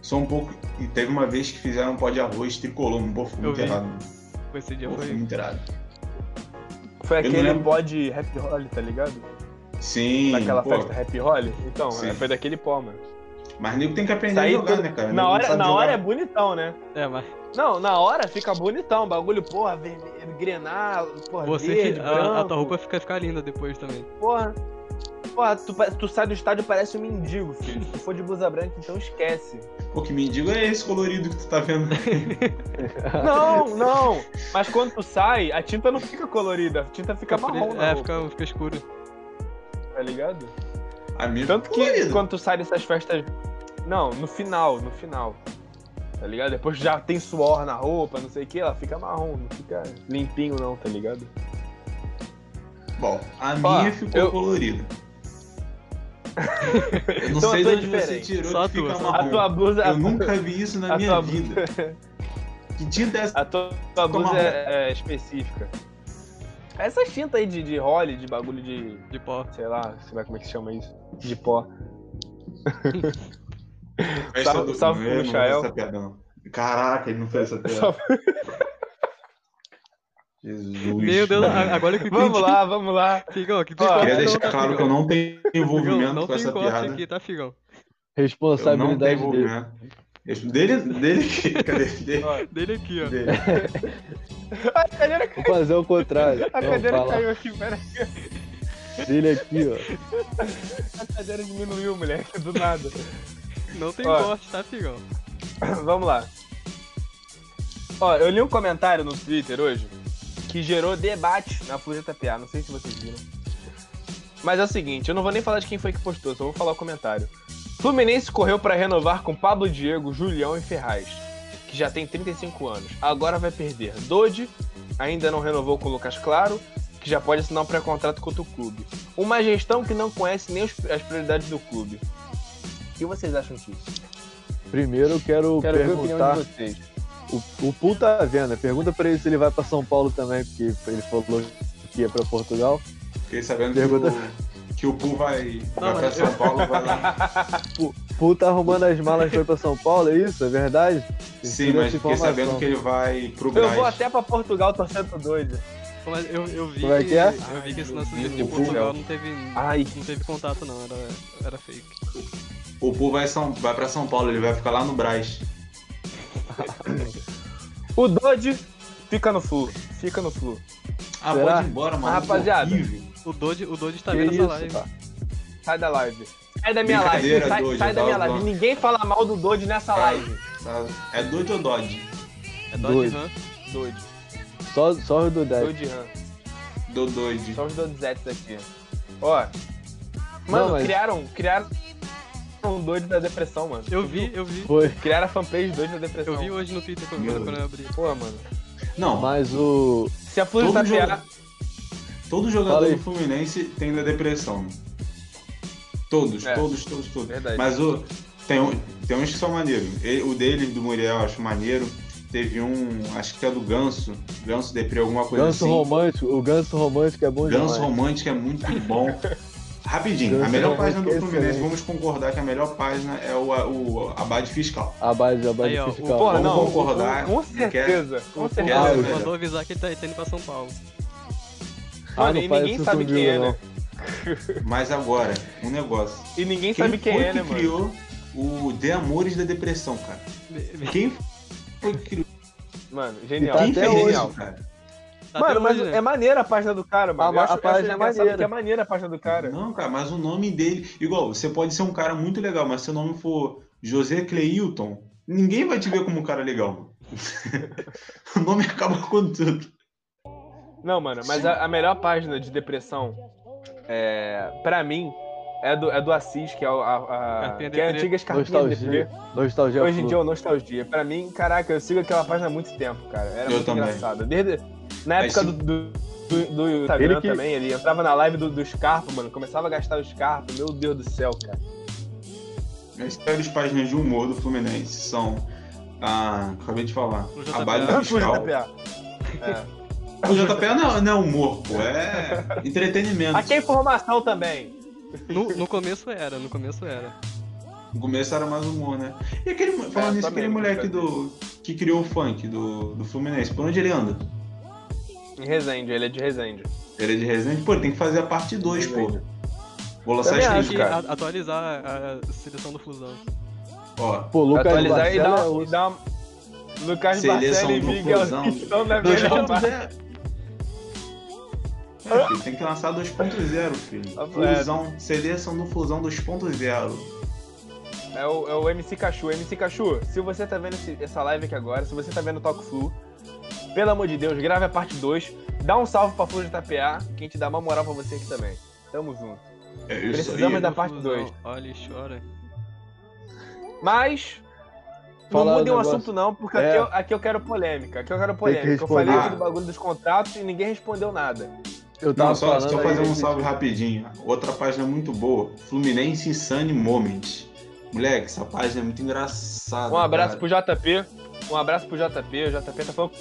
Só um pouco. E teve uma vez que fizeram um pó de arroz tricolor, um pô, ficou Eu muito vi. errado. Pô, Esse dia Pô, foi. ficou muito errado. Foi Eu aquele pó de happy holly, tá ligado? Sim, Naquela pô, festa happy holly. Então, Sim. é, foi daquele pó, mano. Mas nego tem que aprender aí a jogar, tu- né, cara? Na hora, na jogar. hora é bonitão, né? É, mas Não, na hora fica bonitão, bagulho, porra, vermelho, grenar, porra, você verde, que. A, a tua roupa fica, fica linda depois também. porra. Porra, tu, tu sai do estádio parece um mendigo, filho. Se tu for de blusa branca, então esquece. Pô, que mendigo é esse colorido que tu tá vendo? Não, não. Mas quando tu sai, a tinta não fica colorida, a tinta fica marrom É, fica, fica escuro. tá ligado? A Tanto que quando tu sai dessas festas. Não, no final, no final. Tá ligado? Depois já tem suor na roupa, não sei o que, ela fica marrom, não fica limpinho não, tá ligado? Bom, a Ó, minha ficou eu- colorida. Eu não Então sei de é onde você diferente. tirou Só a que fica tua, só a A marrom. tua blusa. Eu nunca vi isso na minha tua- vida. Que tinta é essa? A tua, tua blusa marrom. é, é específica. Essa tinta aí de, de role, de bagulho de. De pó. sei lá, sei lá como é que se chama isso. De pó. Salve- do- salve pro Michael. Caraca, ele não fez essa piada. Jesus. Meu Deus, mano. a- agora que eu Vamos lá, vamos lá. Figão, que Ó, tem Queria corte deixar não, tá, claro que eu Figão? não tenho Figão, envolvimento não com tem essa corte piada. aqui, tá, Figão? Eu não Responsabilidade tenho dele. Dele, dele aqui, cadê? Dele, Ó, Dele aqui, ó. dele. a cadeira, Vou fazer o contrário. a Não, cadeira fala. caiu aqui, pera. Dele aqui, ó. A cadeira diminuiu, moleque, do nada. Não tem Ó. corte, tá, figão? Vamos lá. Ó, eu li um comentário no Twitter hoje que gerou debate na Fúria TPA. Não sei se vocês viram. Mas é o seguinte, eu não vou nem falar de quem foi que postou, só vou falar o comentário. Fluminense correu pra renovar com Pablo Diego, Julião e Ferraz, que já tem 35 anos. Agora vai perder. Dodi ainda não renovou com o Lucas Claro, que já pode assinar um pré-contrato contra o clube. Uma gestão que não conhece nem as prioridades do clube. O que vocês acham disso? Primeiro eu quero, Quero ver a opinião perguntar. de vocês. O, o Pool tá vendo? Pergunta pra ele se ele vai pra São Paulo também, porque ele falou que ia pra Portugal. Fiquei sabendo Pergunta- que o, que o Poo vai, vai Não, pra mas São Paulo, vai lá. Pool tá arrumando as malas e foi pra São Paulo, é isso? É verdade? Sim, Tira mas fiquei sabendo que ele vai pro Eu Braz. vou até pra Portugal torcendo doido. Mas eu, eu vi Como é que é? Eu vi que esse lance de, Portugal Google. não teve. Ai. Não teve contato não, era, era fake. O Poo vai, São, vai pra São Paulo, ele vai ficar lá no Braz. O Dodge fica no flu. Fica no flu. Ah, Será? pode ir embora, mano. rapaziada. Horrível. O Dodge, o Dodge tá Que vendo essa live. pá? Sai da live. Sai da minha live. Sai, Dodge, sai da minha live. Ninguém fala mal do Dodge nessa live. Tá? É doido ou Dodge? É Dodge Doido. Ram. Dodge. Só, só o do 10. Dodge Ram. Do doido. Só os Dodzettes aqui. Ó. Mano, Não, mas- criaram. Criaram um Dodge da depressão, mano. Eu vi, eu vi. Foi. Criaram a fanpage Dodge da depressão. Eu vi hoje no Twitter quando, eu abri. Pô, mano. Não, Mas o. Se a Todo tá jogo-. Todo jogador do Fluminense tem da depressão. Todos, É. todos, todos, todos. Verdade. Mas o, tem, um- tem uns que são maneiros. O dele, do Muriel, eu acho maneiro. Teve um, acho que é do Ganso. Ganso Depre, alguma coisa Ganso assim. romântico. O ganso romântico é bom Ganso demais. Romântico é muito bom. Rapidinho, a Ganso melhor Romântico página do é Fluminense, vamos concordar que a melhor página é o, o Abade Fiscal. A base, a base Aí, ó, o- fiscal. Porra, Vamos não. concordar Com, com é- certeza. Com O certeza. Ah, Paulo velho. mandou avisar que ele tá, ele tá indo pra São Paulo. Ah, Mano, não e ninguém sabe quem é, né? Mas agora, um negócio. E ninguém sabe quem foi é, que né, mano? criou o De Amores da Depressão, cara? Quem foi que criou? Mano, genial. tá Quem até fez hoje, genial. isso, cara? Tá Mano, mas hoje, né? é maneira a página do cara, mano. A- Eu acho- a página é engraçado maneira. que é maneira a página do cara. Não, cara, mas o nome dele. Igual, você pode ser um cara muito legal, mas se o nome for José Cleilton, ninguém vai te ver como um cara legal. o nome acaba com tudo. Não, mano, mas a, a melhor página de depressão, é, pra mim, é do, é do Assis, que é, o- a, a, Carpinha que é a antiga Carpinha Nostalgia. Nostalgia Hoje em dia é o Nostalgia. Pra mim, caraca, eu sigo aquela página há muito tempo, cara. Era Eu muito também. engraçado. Desde, na época do, do, do, do Instagram Ele que- também, ele entrava na live do, do Scarpa, mano, começava a gastar o Scarpa, meu Deus do céu, cara. As piores páginas de humor do Fluminense são. A, acabei de falar. A. Base Fiscal. É. O JP não, é, não é humor, pô, é entretenimento. Aqui é informação também. No, no começo era, no começo era. No começo era mais humor, né? E aquele, falando é, nisso, aquele moleque do, que criou o funk do, do Fluminense, por onde ele anda? Em Resende, ele é de Resende. Ele é de Resende? Pô, ele tem que fazer a parte 2, pô. Vou lançar isso, cara. Atualizar a seleção do Fusão. Ó, pô, Lucas atualizar e dar, uma... Lucas Seleção do e Miguel Flusão. estão na filho, tem que lançar 2.0, filho. É. Fusão, seleção do Fusão 2.0. É o, é o MC Cachu. MC Cachu, se você tá vendo esse- essa live aqui agora, se você tá vendo o Talk Flu, pelo amor de Deus, grave a parte 2. Dá um salve pra Flu de Itapeá, que a gente dá uma moral pra você aqui também. Tamo junto. É isso Precisamos aí. da Do parte Flusão, dois. Olha e chora. Mas. Não mudem um o assunto, não, porque É. aqui, eu, aqui eu quero polêmica. Aqui eu quero que polêmica. Eu falei Ah. aqui do bagulho dos contratos e ninguém respondeu nada. Eu tava Não, só, só aí fazer um salve rapidinho. Outra página muito boa. Fluminense Insane Moment. Moleque, essa página é muito engraçada. Um abraço cara. pro JP. Um abraço pro JP. O JP tá falando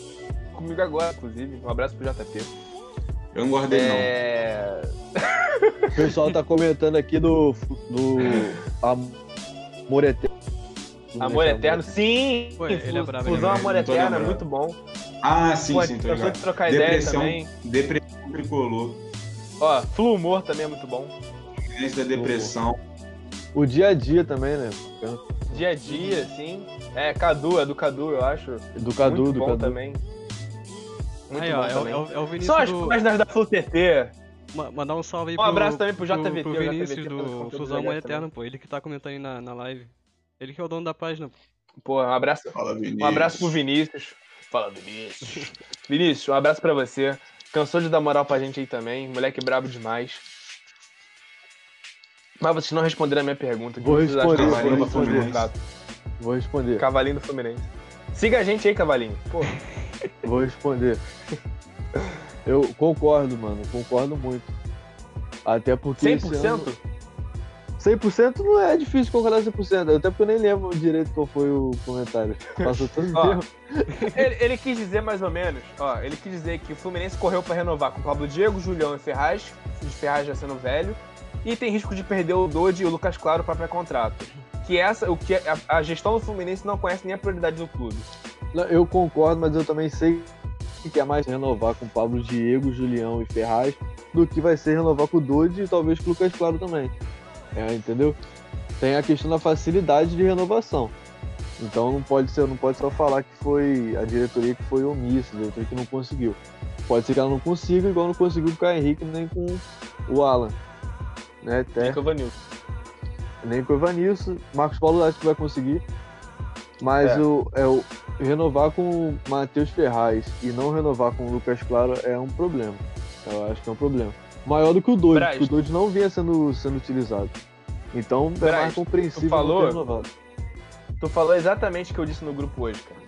comigo agora, inclusive. Um abraço pro JP. Eu não dele, É. O pessoal tá comentando aqui do. do Amor Eterno. Amor Eterno, sim! Ele é é Fusão. Amor Não Eterno é muito bom. não. Ah, sim, Pô, sim, tô ligado. de trocar ideia Depressão, também. depressão tricolor. Ó, Flu Humor também é muito bom. Fluminense da depressão. O dia a dia também, né? Dia a dia, sim. É, Cadu, é do Cadu, eu acho. Do Cadu, Muito do bom Cadu. também. Muito Aí, bom ó, é, o- também. é o- é o Vinícius Só as do... páginas da FluTT. Ma- Mandar um salve aí Um pro, abraço também pro pro, JVT, pro o JVT Vinícius do conteúdos Fusão legais Mãe Eterno, pô. Ele que tá comentando aí na, na live. Ele que é o dono da página, pô. Pô, um abraço, Fala, Vinícius. um abraço pro Vinícius. Fala, Vinícius. Vinícius, um abraço pra você. Cansou de dar moral pra gente aí também. Moleque brabo demais. Mas vocês não responderam a minha pergunta. Vou responder, vou Cavalinho responder. Vou responder. Cavalinho do Fluminense. Siga a gente aí, Cavalinho. Pô, Vou responder. Eu concordo, mano. Concordo muito. Até porque. esse 100%? ano- 100% não é difícil concordar 100%. Até porque eu nem lembro direito qual foi o comentário. Passou Ó, tempo. Ele, ele quis dizer mais ou menos, ó, ele quis dizer que o Fluminense correu pra renovar com o Pablo Diego, Julião e Ferraz, de Ferraz já sendo velho, e tem risco de perder o Dodi e o Lucas Claro para pré-contrato. Que essa, o que a, a gestão do Fluminense não conhece nem a prioridade do clube. Não, Eu concordo, mas eu também sei que é mais renovar com Pablo Diego, Julião e Ferraz do que vai ser renovar com o Dodi e talvez com o Lucas Claro também. É, entendeu? Tem a questão da facilidade de renovação. Então não pode ser, não pode só falar que foi a diretoria que foi omissa, a diretoria que não conseguiu. Pode ser que ela não consiga, igual não conseguiu com o Caio Henrique nem com o Alan. Né? Até, Fica o Vanilson. nem com o Evanilson. Marcos Paulo acho que vai conseguir. Mas É. o, é o renovar com o Matheus Ferraz e não renovar com o Lucas Claro é um problema. Eu acho que é um problema. Maior do que o Doide, porque o Doide não vinha sendo, sendo utilizado. Então é Braz, mais compreensível tu falou? Tu falou exatamente o que eu disse no grupo hoje, cara.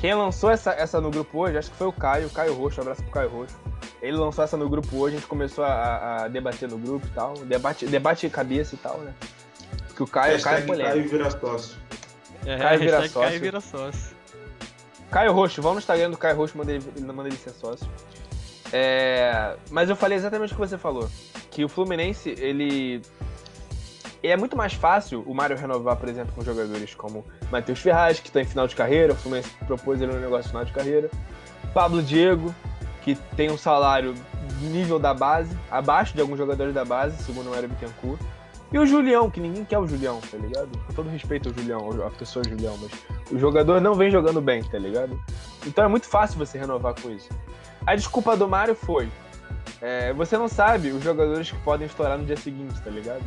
Quem lançou essa, essa no grupo hoje, acho que foi o Caio, o Caio Roxo, um abraço pro Caio Roxo. Ele lançou essa no grupo hoje, a gente começou a, a debater no grupo e tal. Debate, debate cabeça e tal, né? Que o Caio, o Caio é polêmico. Caio vira sócio. É, Caio vira hashtag Caio sócio. vira sócio. Caio Roxo, vão no Instagram do Caio Roxo, manda ele, manda ele ser sócio. É, mas eu falei exatamente o que você falou. Que o Fluminense, ele. É muito mais fácil o Mário renovar, por exemplo, com jogadores como Matheus Ferraz, que está em final de carreira, o Fluminense propôs ele um negócio de final de carreira. Pablo Diego, que tem um salário nível da base, abaixo de alguns jogadores da base, segundo o Mário Bittencourt. E o Julião, que ninguém quer o Julião, tá ligado? Com todo respeito ao Julião, a pessoa Julião, mas o jogador não vem jogando bem, tá ligado? Então é muito fácil você renovar com isso. A desculpa do Mário foi: é, você não sabe os jogadores que podem estourar no dia seguinte, tá ligado?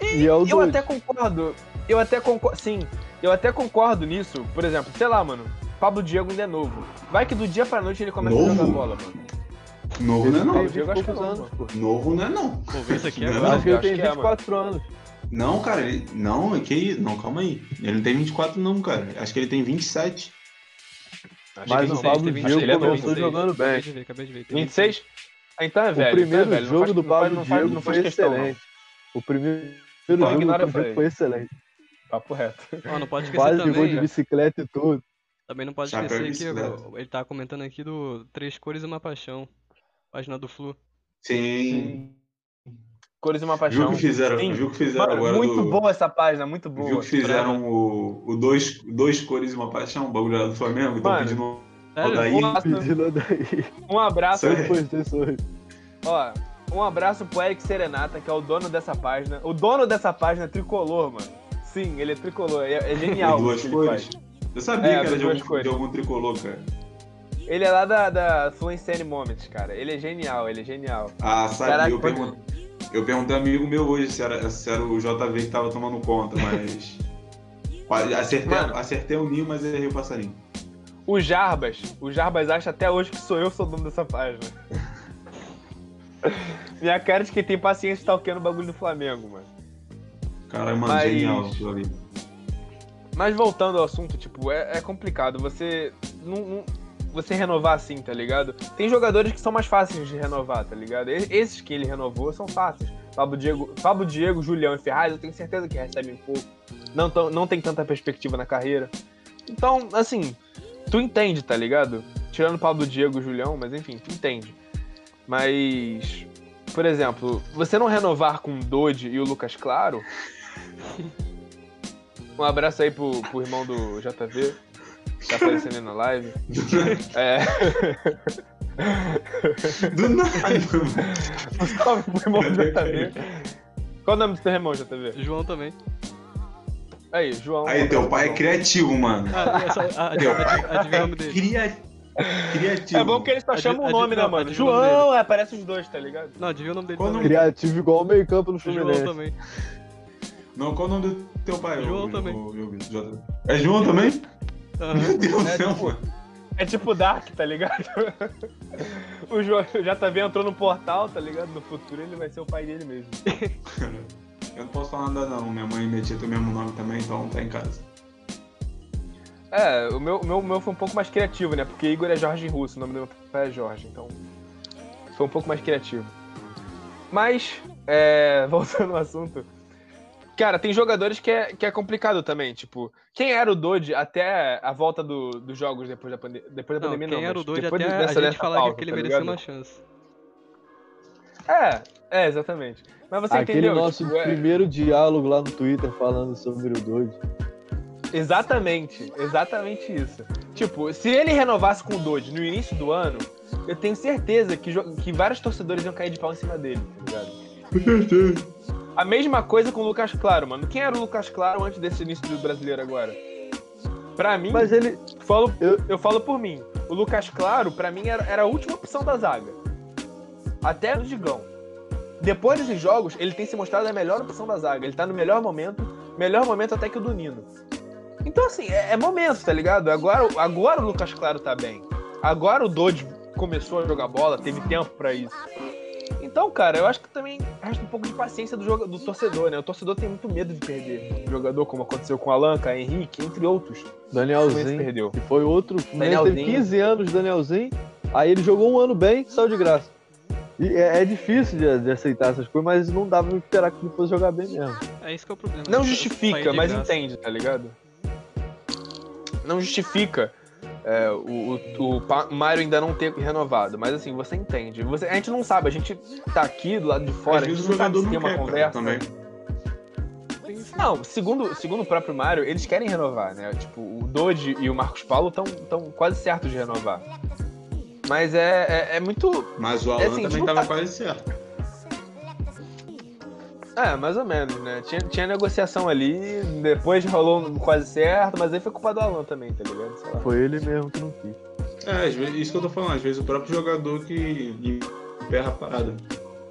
E é o Eu até concordo, eu até concordo, sim, eu até concordo nisso. Por exemplo, sei lá, mano, Pablo Diego ainda é novo. Vai que do dia pra noite ele começa a Novo? jogar bola, mano. Novo não é não. Diego 20 acho que não, anos, pô. Novo não é não. Pô, vê isso aqui Não, agora. Acho que ele tem que é, 24 anos. Não, cara, ele. Não, é que. Não, calma aí. Ele não tem 24, não, cara. Acho que ele tem 27. Mas o. Pablo Diego ele começou 26. jogando Acabei bem. de ver, acabei de ver. tem 26? Ah, então é velho. o primeiro então é velho. Não jogo faz- do Pablo não faz- Diego não faz foi questão, não. excelente. O primeiro Só jogo do Pablo Diego foi excelente. Papo reto. Ó, não pode esquecer Quase também. de bicicleta e tudo. Também não pode Chapéu esquecer que o- ele tá comentando aqui do Três Cores e uma Paixão. Página do Flu. Sim. Cores e uma Viu paixão. que fizeram, Sim. viu que fizeram Mano, agora muito do. boa essa página, muito boa. Viu que fizeram o, o dois, dois cores e uma paixão, o bagulho lá do Flamengo? Então Mano, pedindo Sério? Daí- Um abraço, Pedindo um ó, um abraço pro Eric Serenata, que é o dono dessa página. O dono dessa página é tricolor, mano. Sim, ele é tricolor. É, é genial o duas que ele cores. Eu sabia É, que era de algum, de algum tricolor, cara. Ele é lá da, da Fluence Moments, cara. Ele é genial, ele é genial. Ah, sabia. Caraca, eu, foi- pergun- eu perguntei a um amigo meu hoje se era, se era o JV que tava tomando conta, mas. acertei, Mano. acertei o ninho, mas errei o passarinho. O Jarbas, o Jarbas acha até hoje que sou eu que sou dono dessa página. Minha cara de quem tem paciência de stalkeando o bagulho do Flamengo, mano. Cara, mano, Mas- genial aquilo ali. Mas voltando ao assunto, tipo, é, é complicado você não, não- você renovar assim, tá ligado? Tem jogadores que são mais fáceis de renovar, tá ligado? Esses que ele renovou são fáceis. Pablo Diego, Pablo Diego Julião e Ferraz, eu tenho certeza que recebem pouco. Não, tão, não tem tanta perspectiva na carreira. Então, assim, tu entende, tá ligado? Tirando Pablo Diego e Julião, mas enfim, tu entende. Mas, por exemplo, você não renovar com o Dodge e o Lucas Claro. Um abraço aí pro, pro irmão do JV, tá aparecendo aí na live. É, Do nada, mano. salve pro irmão JV. Qual o nome do teu irmão, JTV? João também. Aí, João. Aí, teu pai é João. criativo, mano. Ah, essa, a, Teu a, pai a, adivinha o nome é dele. cria... criativo. É bom que ele só Adi- chama o nome, né, mano? João, é, aparece os dois, tá ligado? Não, adivinha o nome dele Qual também. Criativo igual o meio campo no João Fluminense. também. Não, qual o nome do teu pai? João também. É João também? Aham. Meu Deus do É, céu, tipo. É tipo Dark, tá ligado? o João o JV entrou no portal, tá ligado? No futuro ele vai ser o pai dele mesmo. Eu não posso falar nada não. Minha mãe metia teu mesmo nome também, então tá em casa. É, o meu, o meu, o meu foi um pouco mais criativo, né? Porque Igor é Jorge Russo, o nome do meu pai é Jorge, então foi um pouco mais criativo. Mas, é, voltando ao assunto, cara, tem jogadores que é, que é complicado também, tipo, quem era o Dodge até a volta do- dos jogos depois da, pande depois da Não, pandemia? quem não, era o depois até a dessa- gente dessa falar pausa, que ele tá merecia ligado? uma chance. É, é, exatamente. Mas você Aquele entendeu? nosso tipo, é- primeiro diálogo lá no Twitter falando sobre o Doide. Exatamente, exatamente isso. Tipo, se ele renovasse com o Dodge no início do ano, eu tenho certeza que, que vários torcedores iam cair de pau em cima dele, tá ligado? A mesma coisa com o Lucas Claro, mano. Quem era o Lucas Claro antes desse início do brasileiro agora? Pra mim, Mas ele. falo, Eu- eu falo por mim. O Lucas Claro, pra mim, era, era a última opção da zaga. Até o Digão. Depois desses jogos, ele tem se mostrado a melhor opção da zaga. Ele tá no melhor momento, melhor momento até que o do Nino. Então, assim, é, é momento, tá ligado? Agora, agora o Lucas Claro tá bem. Agora o Dodge começou a jogar bola, teve tempo pra isso. Então, cara, eu acho que também resta um pouco de paciência do, joga- do torcedor, né? O torcedor tem muito medo de perder um jogador, como aconteceu com o Alan, com o Henrique, entre outros. Danielzinho, perdeu. que foi outro. O Fluminense teve Danielzinho. 15 anos, Danielzinho. Aí ele jogou um ano bem, saiu de graça. E é, é difícil de, de aceitar essas coisas, mas não dava pra esperar que ele fosse jogar bem mesmo. É isso que é o problema. Não sair justifica, mas graça. entende, tá ligado? Não justifica é, o, o, o Mário ainda não ter renovado, mas assim, você entende. Você, a gente não sabe, a gente tá aqui do lado de fora, Às a gente não sabe se tem uma conversa. também. Não, segundo, segundo o próprio Mário, eles querem renovar, né? Tipo, o Dodge e o Marcos Paulo estão tão quase certos de renovar. Mas é, é, é muito. Mas o É Alan assim, também tava tá- quase certo. É, mais ou menos, né? Tinha, tinha negociação ali, depois rolou quase certo, mas aí foi culpa do Alan também, tá ligado? Sei lá. Foi ele mesmo que não quis. É, às vezes, isso que eu tô falando, às vezes o próprio jogador que emperra a parada.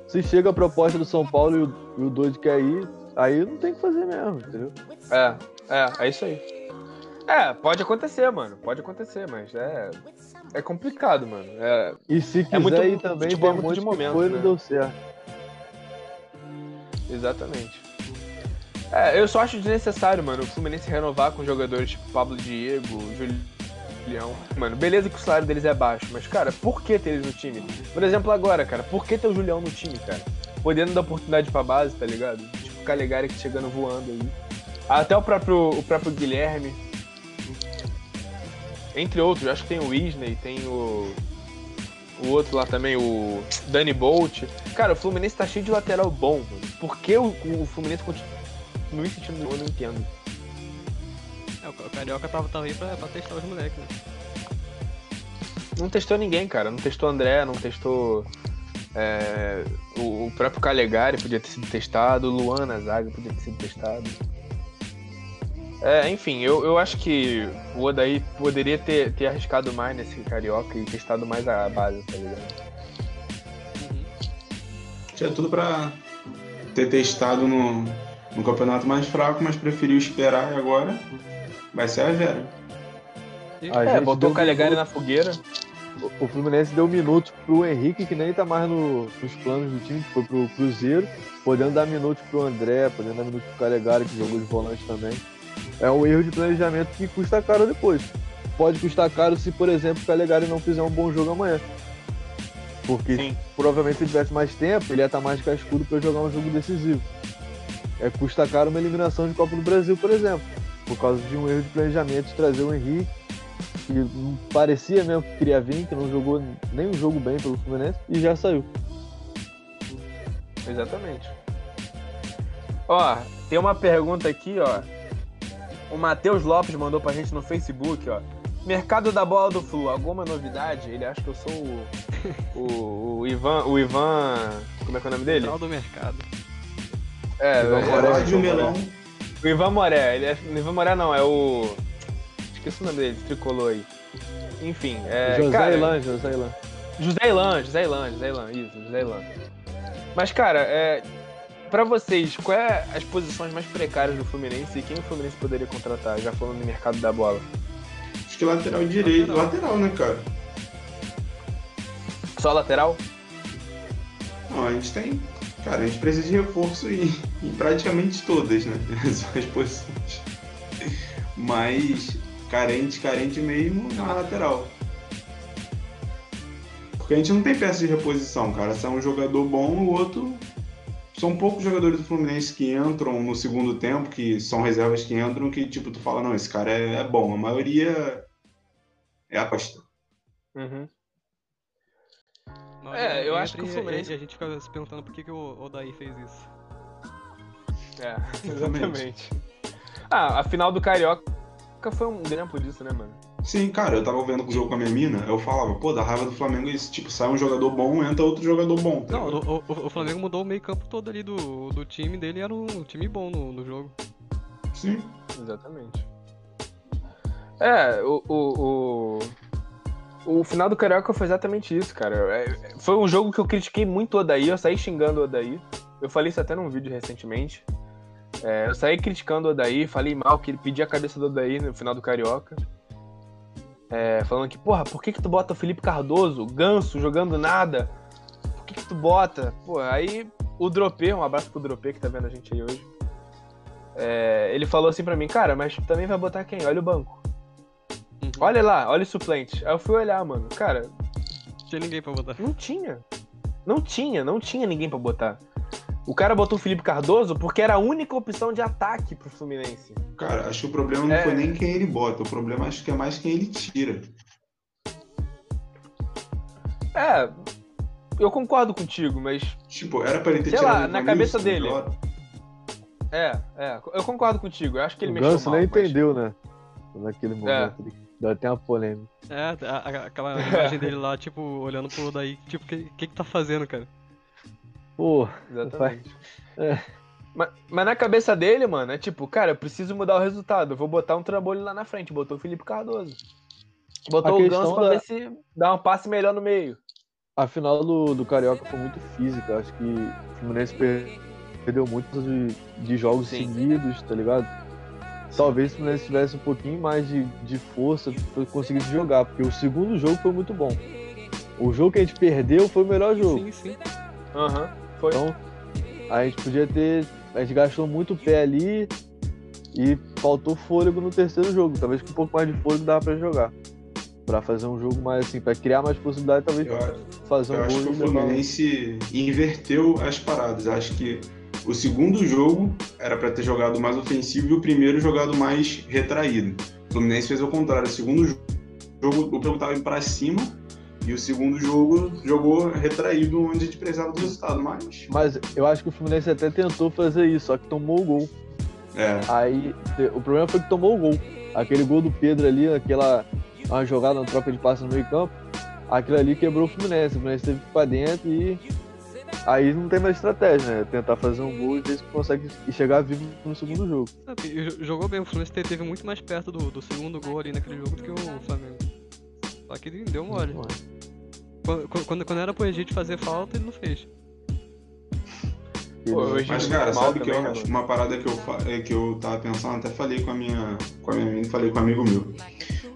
Se chega a proposta do São Paulo e o, e o Doide quer ir, aí não tem o que fazer mesmo, entendeu? É, é, é isso aí. É, pode acontecer, mano. Pode acontecer, mas é. É complicado, mano. É, E se quiser muito- ir também, futebol tem é um monte de que momento, foi e né? não deu certo. Exatamente. É, eu só acho desnecessário, mano, o Fluminense renovar com jogadores tipo Pablo Diego, Julião. Mano, beleza que o salário deles é baixo, mas, cara, por que ter eles no time? Por exemplo, agora, cara, por que ter o Julião no time, cara? Podendo dar oportunidade pra base, tá ligado? Tipo, o Calegari que chegando voando aí. Até o próprio, o próprio Guilherme. Entre outros, acho que tem o Wisney, tem o. O outro lá também, o Danny Bolt. Cara, o Fluminense tá cheio de lateral bom, mano. Por que o, o Fluminense continua insistindo no eu não entendo. É, o Ca- o Carioca tava, aí pra, pra testar os moleques, né? Não testou ninguém, cara. Não testou André, não testou. é, o, o próprio Calegari podia ter sido testado, o Luan na zaga podia ter sido testado. É, enfim, eu, eu acho que o Odaí poderia ter, ter arriscado mais nesse Carioca e testado mais a base, tá ligado? Uhum. Tinha tudo pra ter testado no, no campeonato mais fraco, mas preferiu esperar e agora vai ser a Vera. A É, botou o Calegari minutos- na fogueira. O- O Fluminense deu minutos pro Henrique, que nem tá mais no- nos planos do time, que foi pro Cruzeiro, podendo dar minutos pro André, podendo dar minutos pro Calegari, que jogou de volante também. É um erro de planejamento que custa caro depois. Pode custar caro se, por exemplo, o Calegari não fizer um bom jogo amanhã. Porque Sim. provavelmente se ele tivesse mais tempo, ele ia estar mais cascudo para jogar um jogo decisivo. É, custa caro uma eliminação de Copa do Brasil, por exemplo, por causa de um erro de planejamento de trazer o Henrique, que parecia mesmo que queria vir, que não jogou nem um jogo bem pelo Fluminense, e já saiu. Exatamente. Ó, tem uma pergunta aqui, ó. O Matheus Lopes mandou pra gente no Facebook, ó. Mercado da bola do Flu, alguma novidade? Ele acha que eu sou o. O, o Ivan. O Ivan. Como é que é o nome dele? Central do mercado. É, Ivan é, Moré, é, de melão. o Ivan Moré. Ele é, o Ivan Moré não, é o. Esqueci o nome dele, tricolor aí. Enfim, é. José cara, Ilan, José Ilan. José Ilan, José Ilan, José Ilan, isso, José Ilan. Mas, cara, é. Pra vocês, qual é as posições mais precárias do Fluminense e quem o Fluminense poderia contratar, já falando no mercado da bola? Acho que lateral direito. Lateral, né, cara? Só lateral? Não, a gente tem. Cara, a gente precisa de reforço em, em praticamente todas, né? As posições. Mas carente, carente mesmo na lateral. Porque a gente não tem peça de reposição, cara. Se é um jogador bom, o outro. São poucos jogadores do Fluminense que entram no segundo tempo, que são reservas que entram, que tipo, tu fala, não, esse cara é, é bom. A maioria é aposta. Uhum. É, eu acho que o Fluminense- E a gente fica se perguntando por que, que o Odaí fez isso. É, exatamente. Ah, a final do Carioca foi um exemplo disso, né, mano? Sim, cara, eu tava vendo o jogo com a minha mina, eu falava, pô, da raiva do Flamengo é isso, tipo, sai um jogador bom, entra outro jogador bom. tá Não, o, o- o Flamengo mudou o meio campo todo ali do, do time dele, era um time bom no, no jogo. Sim. Exatamente. É, o, o, o, o final do Carioca foi exatamente isso, cara. É, foi um jogo que eu critiquei muito o Odaí, eu saí xingando o Odaí. Eu falei isso até num vídeo recentemente. É, eu saí criticando o Odaí, falei mal que ele pedia a cabeça do Odaí no final do Carioca. É, falando que, porra, por que que tu bota o Felipe Cardoso, Ganso, jogando nada? Por que que tu bota? Pô, aí o Dropê, um abraço pro Dropê que tá vendo a gente aí hoje. É, ele falou assim pra mim, cara, mas também vai botar quem? Olha o banco. Uhum. Olha lá, olha os suplentes. Aí eu fui olhar, mano. Cara, Não tinha ninguém pra botar. não tinha. Não tinha, não tinha ninguém pra botar. O cara botou o Felipe Cardoso porque era a única opção de ataque pro Fluminense. Cara, acho que o problema não É. foi nem quem ele bota, o problema acho que é mais quem ele tira. É, eu concordo contigo, mas. Tipo, era pra ele ter Sei tirado lá, na cabeça dele. melhor. É, é, eu concordo contigo. Eu acho que ele o mexeu Ganso mal. nem mas- É. entendeu, né? Naquele momento. ali. Deu até uma polêmica. É, a- a- aquela imagem dele lá, tipo, olhando pro Odaí, tipo, o que, que que tá fazendo, cara? Pô, Exatamente. É. Mas, mas na cabeça dele, mano, é tipo, cara, eu preciso mudar o resultado. Eu vou botar um trambolho lá na frente. Botou o Felipe Cardoso. Botou o Ganso pra da- ver se dá um passe melhor no meio. a final do, do Carioca foi muito física. Acho que o Fluminense per- perdeu muito de, de jogos Sim. seguidos, tá ligado? Talvez se o Fluminense tivesse um pouquinho mais de, de força, foi- conseguisse jogar, porque o segundo jogo foi muito bom. O jogo que a gente perdeu foi o melhor jogo. Sim, sim. Aham, foi. Então, a gente podia ter. A gente gastou muito pé ali e faltou fôlego no terceiro jogo. Talvez com um pouco mais de fôlego dava pra jogar. Pra fazer um jogo mais assim, pra criar mais possibilidade, talvez Eu, fazer um eu acho gol que o Fluminense inverteu as paradas. Acho que o segundo jogo era pra ter jogado mais ofensivo e o primeiro jogado mais retraído. O Fluminense fez o contrário. O segundo jo- jogo, o jogo tava indo pra cima e o segundo jogo jogou retraído onde a gente precisava do resultado. Mas, Mas eu acho que o Fluminense até tentou fazer isso, só que tomou o gol. é, Aí o problema foi que tomou o gol. Aquele gol do Pedro ali, aquela uma jogada, uma troca de passe no meio campo, aquilo ali quebrou o Fluminense. O Fluminense teve que ir pra dentro e aí não tem mais estratégia, né? Tentar fazer um gol e ver se consegue chegar vivo no segundo jogo. Sabe, e jo- jogou bem, o Fluminense te- teve muito mais perto do, do segundo gol ali naquele jogo do que o Flamengo. Só que deu mole. Quando, quando, quando era pro Egito fazer falta, ele não fez. Pô, Mas, cara, mal sabe que eu né, acho? mano? Uma parada que eu, é, que eu tava pensando, até falei com a minha, com a minha amiga, falei com um amigo meu.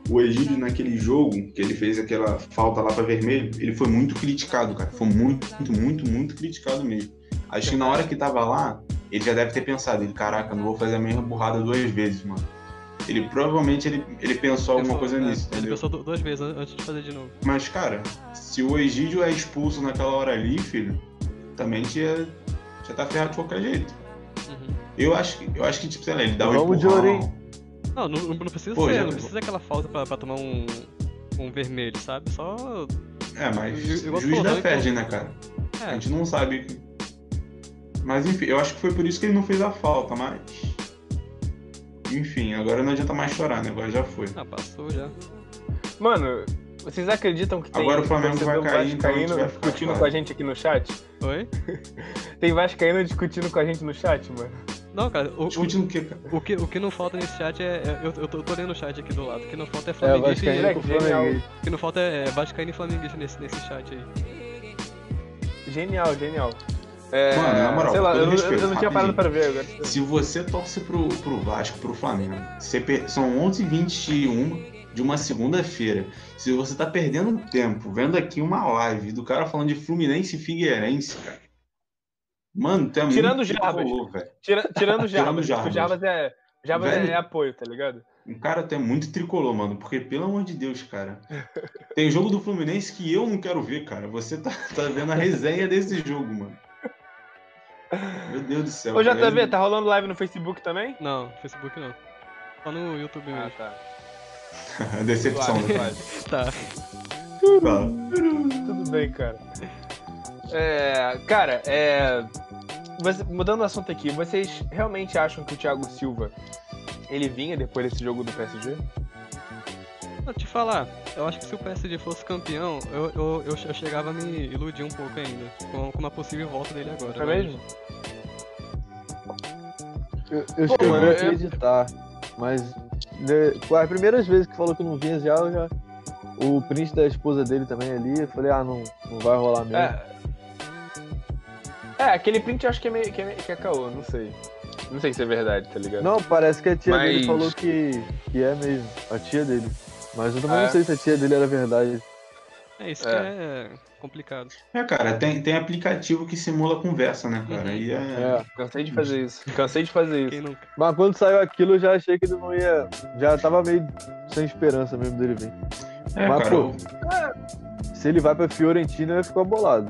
O Egídio, naquele jogo, que ele fez aquela falta lá pra vermelho, ele foi muito criticado, cara. Foi muito, muito, muito, muito criticado mesmo. Acho que na hora que tava lá, ele já deve ter pensado, ele, caraca, não vou fazer a mesma burrada duas vezes, mano. Ele provavelmente ele, ele pensou alguma Pensou- coisa é, nisso, Ele entendeu? pensou du- duas vezes an- antes de fazer de novo. Mas, cara, se o Egídio é expulso naquela hora ali, filho, também tinha, já tá ferrado de qualquer jeito. Uhum. Eu acho que, eu acho que tipo, sei lá, ele dá um Vamos de empurrão. Ourinho. Não, não, não precisa Pô, ser, já- não precisa aquela falta pra, pra tomar um, um vermelho, sabe? Só. É, mas tu juiz da não Fed, importa. né, cara? A É, gente não sabe. Mas enfim, eu acho que foi por isso que ele não fez a falta, mas. Enfim, agora não adianta mais chorar, né? Agora já foi. ah, passou já. Mano, vocês acreditam que tem Agora o Flamengo vai torcedor cair, então vascaíno vai ficar discutindo claro. com a gente aqui no chat? Oi? Tem Vascaíno discutindo com a gente no chat, mano. Não, cara, o, Discutindo o quê, cara? o que, o que não falta nesse chat é. é- eu, eu, tô, eu tô lendo o chat aqui do lado. O que não falta é É, flamenguista Vascaíno e. Flamengo. O que não falta é Vascaíno e Flamenguista nesse, nesse chat aí. Genial, genial. É, Mano, na moral, sei lá, eu, não- respeito, eu não tinha parado pra ver agora. Se você torce pro, pro Vasco, pro Flamengo, você são 11h21 de uma segunda-feira. Se você tá perdendo tempo vendo aqui uma live do cara falando de Fluminense e Figueirense, cara. Mano, tu é Tirando o Jarbas. Tira- tirando o Jarbas, o Jarbas. o Jarbas é, o Jarbas é, Velho. é apoio, tá ligado? Um cara até muito tricolor, mano. Porque, pelo amor de Deus, cara. Tem jogo do Fluminense que eu não quero ver, cara. Você tá, tá vendo a resenha desse jogo, mano. Meu Deus do céu. Ô, cara. JV, tá rolando live no Facebook também? Não, Facebook não. Só no YouTube Ah, mesmo. tá. Decepção, né? suave. Tá. Tá. Tudo bem, cara. É, cara, é, você- mudando o assunto aqui, vocês realmente acham que o Thiago Silva ele vinha depois desse jogo do PSG? Vou te falar, eu acho que se o PSG fosse campeão, eu, eu, eu, eu chegava a me iludir um pouco ainda com, com uma possível volta dele agora. É mas- mesmo? Eu, eu Pô, cheguei mano, a eu- acreditar, mas né, as primeiras vezes que falou que não vinha já, eu já. O print da esposa dele também ali, eu falei, ah, não, não vai rolar mesmo. É. É, aquele print eu acho que é meio que é, meio- que é caô, não sei. Não sei se é verdade, tá ligado? Não, parece que a tia dele Mas- falou que, que é mesmo, a tia dele. Mas eu também é? não sei se a tia dele era verdade. É, isso É. que é complicado. É, cara, tem, tem aplicativo que simula conversa, né, cara? Uhum. E é. É. Cansei de fazer isso. Cansei de fazer Quem isso. não. Mas quando saiu aquilo, eu já achei que ele não ia. Já tava meio sem esperança mesmo dele vir. É, Mas, cara. pô, eu- Se ele vai pra Fiorentina, ia ficar bolado.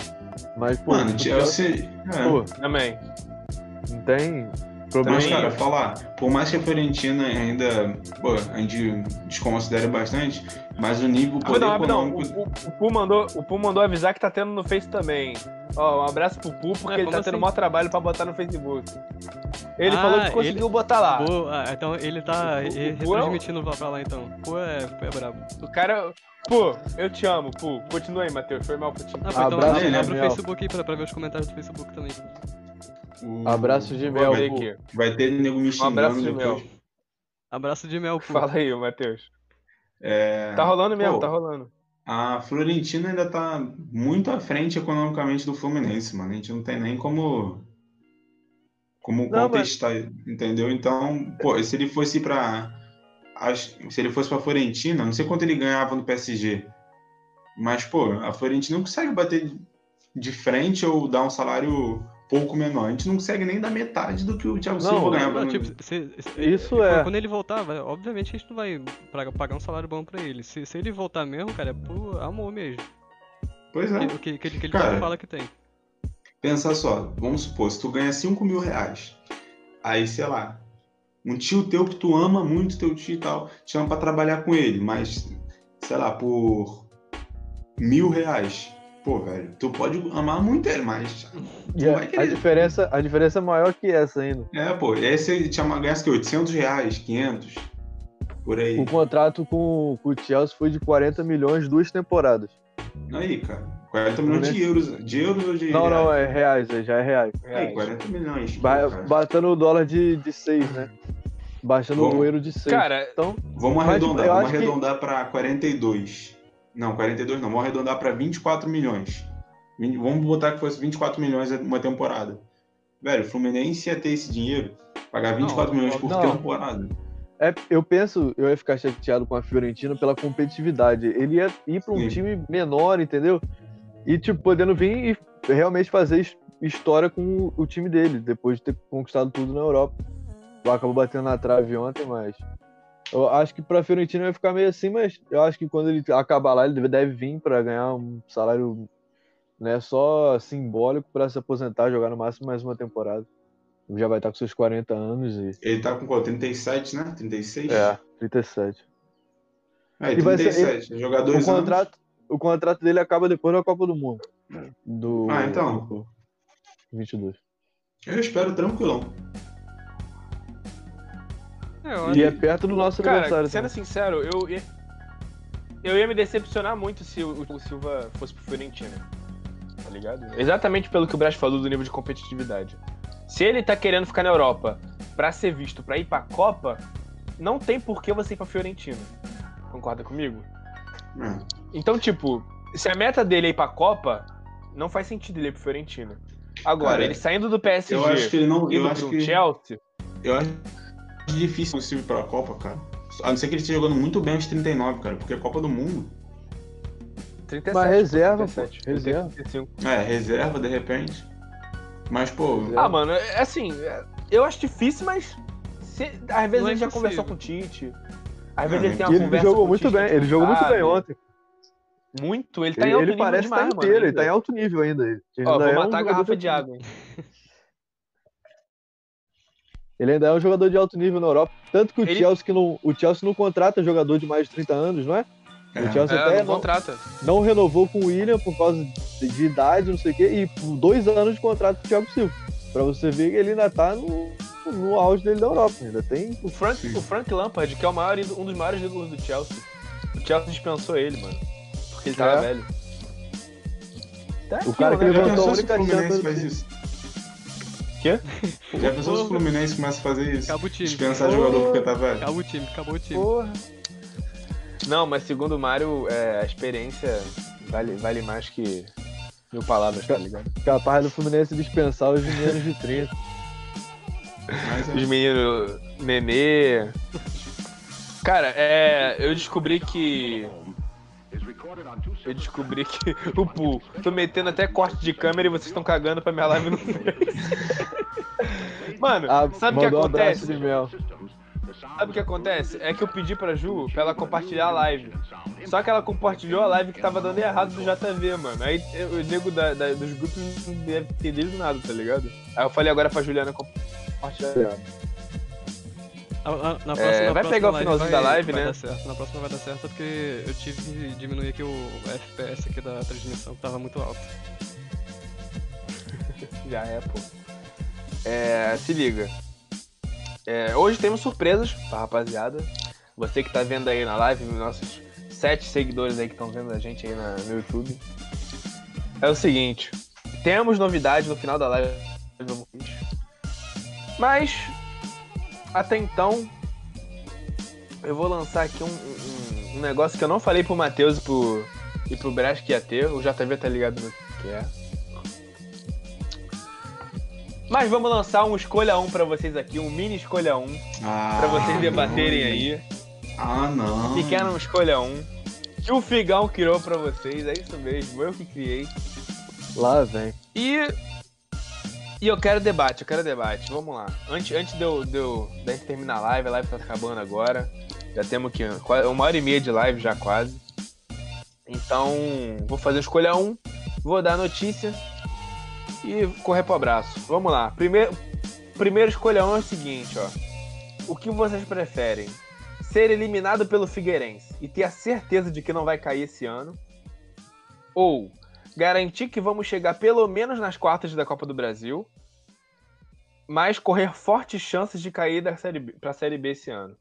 Mas, pô, Mano, o Chelsea. É. pô, Também. não tem problema. Mas, Também- cara, falar, por mais que a Fiorentina ainda, pô, a gente desconsidere bastante, mas o nível o poder rapidão. econômico. O, o, o Pu mandou, o Pu mandou avisar que tá tendo no Face também. Ó, um abraço pro Pu, porque Ué, ele tá tendo o assim? maior trabalho pra botar no Facebook. Ele Ah, falou que conseguiu botar lá. Boa, ah, então ele tá O- o- re- o Pu é retransmitindo pra, lá então. Pô, é, é brabo. O cara. Pô, eu te amo, Pu. Continua aí, Matheus. Foi mal pra ti. Ah, pô, então Abraço, abre, né, o? Facebook aí pra, pra ver os comentários do Facebook também. O- Abraço de mel, vai, Vem aqui. vai ter nego me xingando abraço de depois. mel. Abraço de mel, pô. Fala aí, Matheus. É, Tá rolando mesmo, pô, tá rolando. A Florentina ainda tá muito à frente economicamente do Fluminense, mano. A gente não tem nem como como Não, contestar, entendeu? Então, pô, se ele fosse pra acho- se ele fosse pra Florentina, não sei quanto ele ganhava no PSG. Mas, pô, a Florentina não consegue bater de frente ou dar um salário pouco menor. A gente não consegue nem dar metade do que o Thiago Não, Silva ganhava. Não, tipo, se- se- Isso quando- é. Quando ele voltar, vai- obviamente a gente não vai pagar um salário bom pra ele. Se, se ele voltar mesmo, cara, é por amor mesmo. Pois é. Que, que, que, ele- que ele Cara, fala que tem. Pensa só, vamos supor, se tu ganha 5 mil reais, aí, sei lá, um tio teu que tu ama muito, teu tio e tal, te chama pra trabalhar com ele, mas, sei lá, por mil reais. Pô, velho, tu pode amar muito ele, mas. Tu a, vai a querer. diferença, a diferença é maior que essa ainda. É, pô, e aí você te chama, ganha que 800 reais, 500, por aí. O contrato com, com o Chelsea foi de 40 milhões duas temporadas. Aí, cara, 40 milhões de euros. De euros ou de Não, não, reais? é reais, é, já é reais. Aí, 40 milhões. Ba cara. batendo o dólar de, de 6, né? Baixando Vamos. o euro de 6. Cara, então, Vamos arredondar, vamos acho que- arredondar para 42. Não, 42 não, vamos arredondar para 24 milhões. Vamos botar que fosse 24 milhões uma temporada. Velho, o Fluminense ia ter esse dinheiro, pagar 24 Não, milhões por não. temporada. é, eu penso, eu ia ficar chateado com a Fiorentina pela competitividade. Ele ia ir para um Sim. time menor, entendeu? E, tipo, podendo vir e realmente fazer his- história com o, o time dele, depois de ter conquistado tudo na Europa. Acabou batendo na trave ontem, mas. Eu acho que pra Fiorentina vai ficar meio assim, mas eu acho que quando ele acabar lá, ele deve- vir para ganhar um salário né, só simbólico para se aposentar, jogar no máximo mais uma temporada. Já vai estar com seus 40 anos e. Ele tá com qual? 37, né? 36? É, 37. É, E vai ser- 37. Jogar O dois anos. contrato, o contrato dele acaba depois da Copa do Mundo. Do, Ah, então. do 22. Eu espero tranquilão. É, E é perto do nosso cara, aniversário. sendo também. sincero, eu ia, eu ia me decepcionar muito se o, o Silva fosse pro Fiorentina. tá ligado? Exatamente pelo que o Braz falou do nível de competitividade. Se ele tá querendo ficar na Europa pra ser visto pra ir pra Copa, não tem por que você ir pra Fiorentina. Concorda comigo? É. Então, tipo, se a meta dele é ir pra Copa, não faz sentido ele ir pro Fiorentina. Agora, Cara, ele saindo do PSG Eu acho que ele não. Eu acho que. Chelsea, Eu acho difícil possível pra Copa, cara. A não ser que ele esteja jogando muito bem aos 39, cara. Porque a Copa do Mundo. 37. Mas reserva, 37, pô, reserva. 35. É, reserva de repente. Mas, pô. Ah, mano, é assim, é- eu acho difícil, mas se- às vezes é ele já conversou com o Tite. Às Não, vezes ele é tem E uma ele conversa jogou com o muito Tite, bem, ele jogou muito sabe? bem ontem. Muito, ele tá em Ele, alto ele nível parece estar demais, mano, inteiro, ele ainda. tá em alto nível ainda. Ele Ó, vou é um matar a jogador garrafa de água, hein. Ele ainda é um jogador de alto nível na Europa. Tanto que o Ele- Chelsea que não, o Chelsea não contrata jogador de mais de 30 anos, não é? É. O Chelsea É, até não não, contrata. não renovou com o William por causa de, de idade, não sei o quê, e por dois anos de contrato com o Thiago Silva. Pra você ver que ele ainda tá no, no auge dele da Europa. Ainda tem. O Frank, Sim. o Frank Lampard, que é o maior, um dos maiores ídolos do Chelsea. O Chelsea dispensou ele, mano. Porque ele tava É. velho. Tá O aqui, cara que né, levantou a única chance faz dele. isso? Quê? Já pensou se o Fluminense começa a fazer isso? Acaba o time. Dispensar Porra. jogador porque tá velho? Acabou o time, acabou o time. Porra. Não, mas segundo o Mário, é, a experiência vale, vale mais que mil palavras, tá ligado? Capaz do Fluminense dispensar os de menos de 30. Mas é. Os meninos Nenê. Cara, é. Eu descobri que. Eu descobri que. O Pu, tô metendo até corte de câmera e vocês estão cagando pra minha live no Face. Mano, Ah, sabe o que um acontece? Sabe o que acontece? É que eu pedi pra Ju pra ela compartilhar a live. Só que ela compartilhou a live que tava dando errado do JV, mano. Aí o nego da- da- dos grupos não deve ter nada, tá ligado? Aí eu falei agora pra Juliana compartilhar. Na, na- É, próxima, vai na próxima pegar o finalzinho da live, vai né? Dar certo. Na próxima vai dar certo porque eu tive que diminuir aqui o FPS aqui da transmissão, que tava muito alto. Já é, pô. É, se liga. É, hoje temos surpresas pra rapaziada. Você que tá vendo aí na live, nossos sete seguidores aí que estão vendo a gente aí na- no YouTube. É o seguinte, temos novidade no final da live. Mas, até então, eu vou lançar aqui um, um- um negócio que eu não falei pro Matheus e pro, e pro Brás que ia ter. O JV tá ligado no que é. Mas vamos lançar um escolha 1 pra vocês aqui, um mini escolha 1, Ah, pra vocês não. debaterem aí. Ah, não. Pequeno escolha 1. Que o Figão criou pra vocês, é isso mesmo, eu que criei. Lá vem. E. E eu quero debate, eu quero debate. Vamos lá. Antes, antes de, eu, de, eu, gente terminar a live, a live tá acabando agora. Já temos aqui uma hora e meia de live já quase. Então, vou fazer escolha 1, vou dar a notícia e correr pro abraço. Vamos lá. Primeiro, primeiro escolha 1 é o seguinte, ó. O que vocês preferem? Ser eliminado pelo Figueirense e ter a certeza de que não vai cair esse ano? Ou garantir que vamos chegar pelo menos nas quartas da Copa do Brasil, mas correr fortes chances de cair da série B, pra Série B esse ano?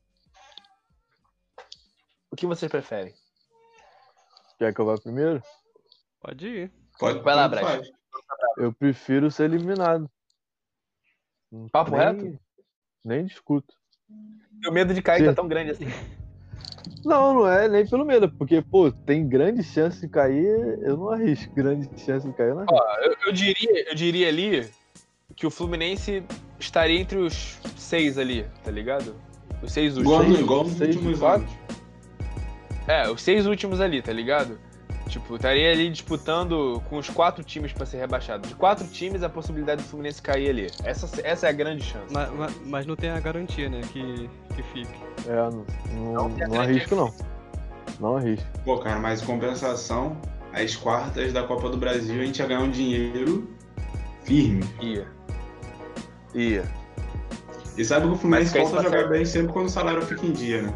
O que vocês preferem? Quer que eu vá primeiro? Pode ir. Pode, Vai lá, Brad. Eu prefiro ser eliminado. Papo nem, reto? Nem discuto. O medo de cair Sim. tá tão grande assim. Não, não é nem pelo medo, porque, pô, tem grande chance de cair, eu não arrisco. Grande chance de cair, eu não arrisco. Eu, eu diria, eu diria ali que o Fluminense estaria entre os seis ali, tá ligado? Os seis últimos. Igual, igual nos seis últimos quatro? anos. É, os seis últimos ali, tá ligado? Tipo, estaria ali disputando com os quatro times pra ser rebaixado. De quatro times, a possibilidade do Fluminense cair ali. Essa, essa é a grande chance. Mas, mas, mas não tem a garantia, né, que, que fique. É, não, não, Não não arrisco, não. Não arrisco. Pô, cara, mas em compensação, as quartas da Copa do Brasil a gente ia ganhar um dinheiro firme. Ia. Ia. E sabe que o Fluminense volta a jogar bem sempre quando o salário fica em dia, né?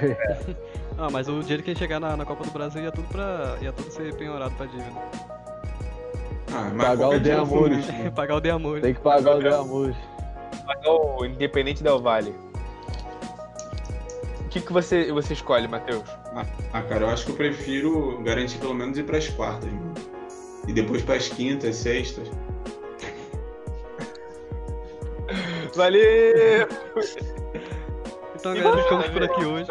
Ah, mas o dinheiro que a gente chegar na, na Copa do Brasil ia tudo, pra, ia tudo ser penhorado pra dívida. Ah, mas Pagar o De o Amores. Fluminense- Pagar o de amor. Tem que pagar o de amor. Pagar o Independente Del Vale. O que, que você, você escolhe, Matheus? Ah, cara, eu acho que eu prefiro garantir pelo menos ir pras quartas, mano. E depois pras quintas, sextas. Valeu! Então, galera, ficamos por aqui hoje.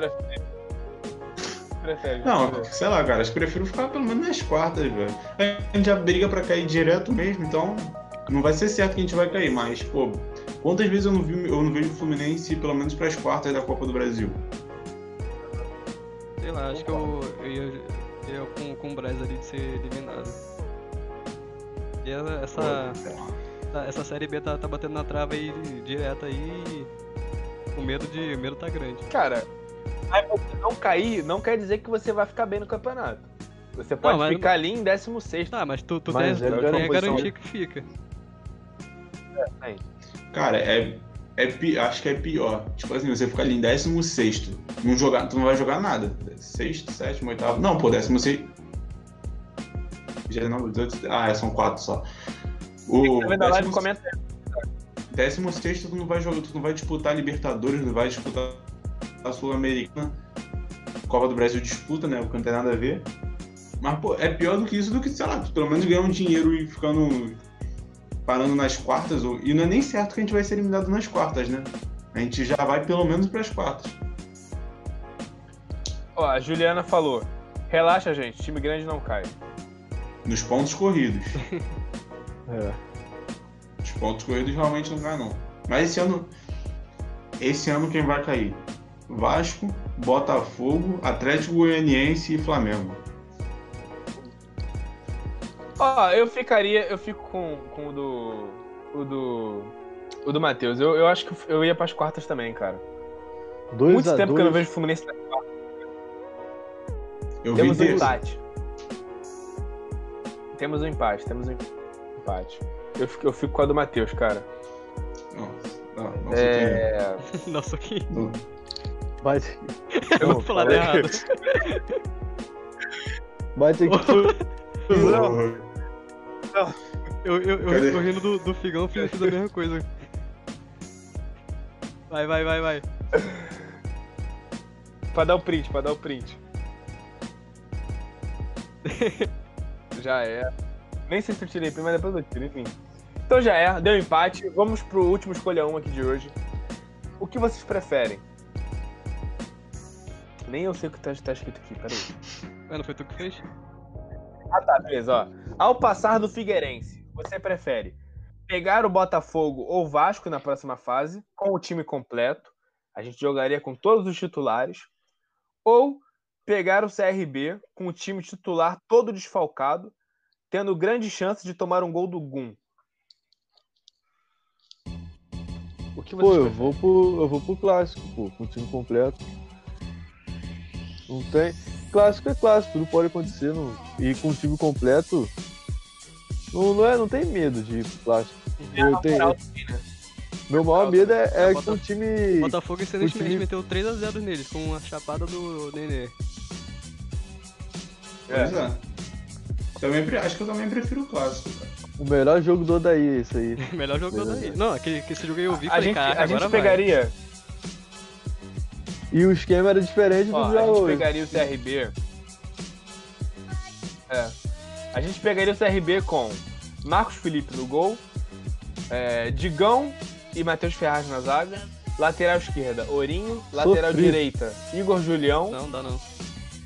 Prefere? Prefere? Não, sei lá, cara, eu prefiro ficar pelo menos nas quartas, velho. A gente já briga pra cair direto mesmo, então não vai ser certo que a gente vai cair, mas, pô, quantas vezes eu não, vi, eu não vejo o Fluminense pelo menos pras quartas da Copa do Brasil? Sei lá, acho que eu, eu ia, ia com, com o Braz ali de ser eliminado. E essa, essa, essa, essa série B tá, tá batendo na trava aí direto aí. O medo de. O medo tá grande. Cara, aí você não cair não quer dizer que você vai ficar bem no campeonato. Você pode mas- ficar ali em 16. Tá, mas tu, tu Mas tem, é tem a garantia que fica. Cara, é, é acho que é pior. Tipo assim, você ficar ali em 16 não jogar, tu não vai jogar nada. Sexto, sétimo, oitavo. Não, pô, 16. Já não, 18, ah, são quatro só. O Tá a live? décimo- Comenta aí. 16 tu não vai jogar, tu não vai disputar Libertadores, não vai disputar a Sul-Americana. Copa do Brasil disputa, né? Porque não tem nada a ver. Mas, pô, é pior do que isso do que, sei lá, tu pelo menos ganhar um dinheiro e ficando. parando nas quartas. Ou, e não é nem certo que a gente vai ser eliminado nas quartas, né? A gente já vai pelo menos pras quartas. Ó, a Juliana falou: relaxa, gente, time grande não cai. Nos pontos corridos. É. Os pontos corridos realmente não caem, não. Mas esse ano. Esse ano quem vai cair? Vasco, Botafogo, Atlético Goianiense e Flamengo. Ó, eu ficaria, eu fico com, com o do. O do. O do Matheus. Eu, eu acho que eu ia pras quartas também, cara. Dois Muito a tempo que eu não dois. vejo o Fluminense nas quartas. Eu vi Temos um empate. Temos um empate, temos um empate. Eu fico, eu fico com a do Matheus, cara. Nossa, não, nossa, É. Nossa, que. Bate, Eu vou falar errado. bate aqui. Não. Eu, eu, eu, eu rindo do, do Figão, fiz, fiz a mesma coisa. Vai, vai, vai, vai. Pra dar o print, pra dar o print. já é. Nem sei se eu tirei print, mas depois eu tiro, enfim. Então já é, deu empate. Vamos pro último escolha 1 aqui de hoje. O que vocês preferem? Nem eu sei o que tá, tá escrito aqui, peraí. Ah, não foi tu que fez? Ah tá, beleza, ó. Ao passar do Figueirense, você prefere pegar o Botafogo ou Vasco na próxima fase, com o time completo, a gente jogaria com todos os titulares, ou pegar o CRB com o time titular todo desfalcado, tendo grande chance de tomar um gol do Gum? O que Pô, vocês eu vou pro, eu vou pro clássico, pô, com o time completo. Não tem. Clássico é clássico, tudo pode acontecer. Não... E com o time completo, não, não, é, não tem medo de ir pro clássico. Eu tenho- moral, meu maior medo é, é Bota- com o time. Botafogo excelentemente time- meteu 3x0 neles com a chapada do Nenê. Pois é. Também, acho que eu também prefiro o clássico, cara. O melhor jogo do Odaí, esse aí. Melhor jogo Beleza. daí. Não, aquele que esse jogo aí eu vi A falei, gente, caraca, a gente agora vai. E o esquema era diferente Ó, do a já gente pegaria o CRB. É. A gente pegaria o CRB com Marcos Felipe no gol, é, Digão e Matheus Ferraz na zaga, lateral esquerda, Ourinho, lateral Sofrido. direita, Igor Julião, Não, dá não.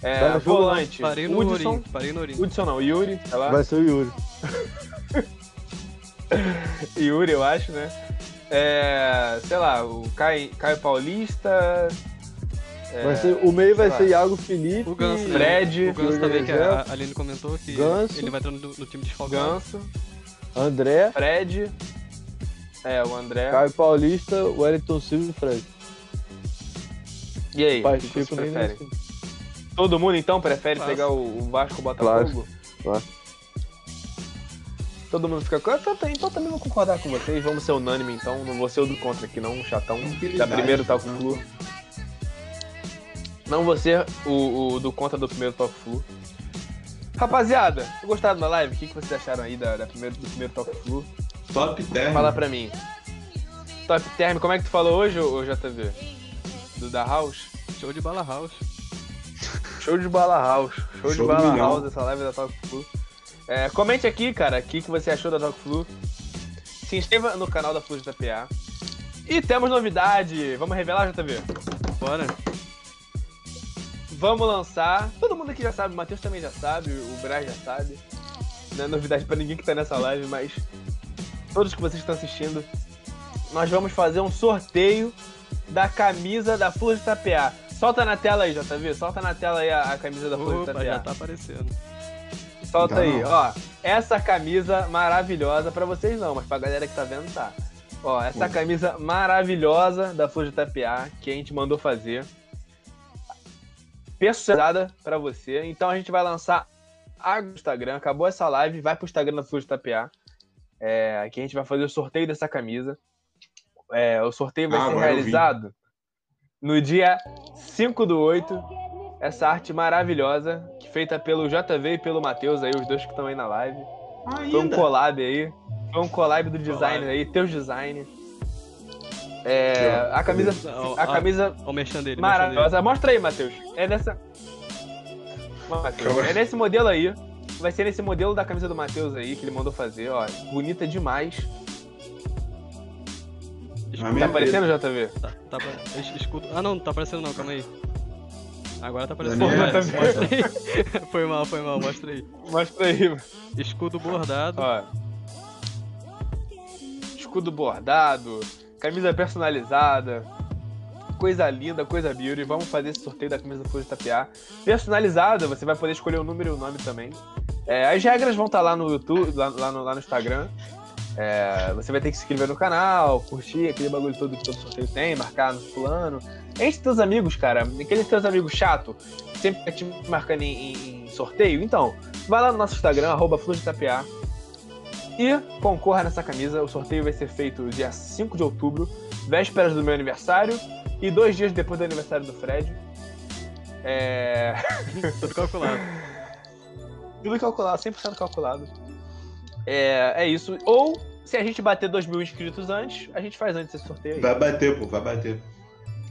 é, Tá jogo, não. volante, Parei no Hudson, Ourinho. Parei no Ourinho. Hudson não, Yuri, sei lá, Vai ser o Yuri. Yuri eu acho, né? É, sei lá, o Caio, Caio Paulista, é, Vai ser, o meio vai ser. Iago Felipe. O Ganso? Fred, o Ganso também, que a Aline comentou que Ganso. ele vai entrar no, no time desfalcado. Ganso, André, Fred, é, o André. Caio Paulista, Wellington Silva e Fred. E aí, o vocês nem preferem? nesse. Todo mundo então prefere pegar o, o Vasco ou o Botafogo? Claro. Todo mundo fica com. Então, tá- então também vou concordar com vocês. Vamos ser unânime então. Não vou ser o do contra aqui, não, um chatão. Da primeiro Talco Flu. Não ser o, o do contra do primeiro Talco Flu. Rapaziada, gostaram da live? O que, que vocês acharam aí da, da primeiro, do primeiro Talco Flu? Top 10. Fala pra mim. Top Term, como é que tu falou hoje, ô, ô JV? Do da House? Show de bala house. Show de bala house. Show, de Show do bala milhão. house, essa live da Talk Flu. É, comente aqui, cara, o que, que você achou da Dog Flu. Se inscreva no canal da Flu JPA. E temos novidade. Vamos revelar, JV? Bora. Vamos lançar. Todo mundo aqui já sabe, o Matheus também já sabe, o Braz já sabe. Não é novidade pra ninguém que tá nessa live, mas todos que vocês estão assistindo, nós vamos fazer um sorteio da camisa da Flor de Itapeá. Solta na tela aí, JV. Solta na tela aí a, a camisa da Flor de Itapeá. já tá aparecendo. Solta Tá aí, ó. Essa camisa maravilhosa, pra vocês não, mas pra galera que tá vendo, tá. Ó, essa Hum. camisa maravilhosa da Flor de Itapeá, que a gente mandou fazer. Personalizada pra você. Então a gente vai lançar agora no Instagram. Acabou essa live, vai pro Instagram da de Itapeá. É, aqui a gente vai fazer o sorteio dessa camisa. É, o sorteio vai Ah, ser realizado no dia 5 do 8. Essa arte maravilhosa, que feita pelo JV e pelo Matheus aí, os dois que estão aí na live. Foi um Ainda. collab aí. Foi um collab do designer aí, teus design. É, a camisa. A camisa o merchan dele. maravilhosa. Mostra aí, Matheus. É nessa. Matheus, É nesse modelo aí. Vai ser nesse modelo da camisa do Matheus aí que ele mandou fazer, ó. Bonita demais. Tá aparecendo, JV? Tá, tá apa- es- escudo. Ah não, não tá aparecendo não, calma aí. Agora tá aparecendo. Mostra aí. foi mal, foi mal, mostra aí. Mostra aí, mano. Escudo bordado. Ó. Escudo bordado, camisa personalizada, coisa linda, coisa beauty. Vamos fazer esse sorteio da camisa da Flor de Itapeá. Personalizada, você vai poder escolher o número e o nome também. É, as regras vão estar lá no YouTube, lá, lá no, lá no Instagram. É, você vai ter que se inscrever no canal, curtir aquele bagulho todo que todo sorteio tem, marcar no fulano. Entre teus amigos, cara, aqueles teus amigos chato, sempre te marcando em, em- sorteio. Então, vai lá no nosso Instagram, arroba Itapeá, e concorra nessa camisa. O sorteio vai ser feito dia 5 de outubro, vésperas do meu aniversário e dois dias depois do aniversário do Fred. É. Tudo calculado. Tudo calculado, 100% calculado. É, é isso. Ou, se a gente bater 2 mil inscritos antes, a gente faz antes esse sorteio aí. Vai bater, pô, vai bater.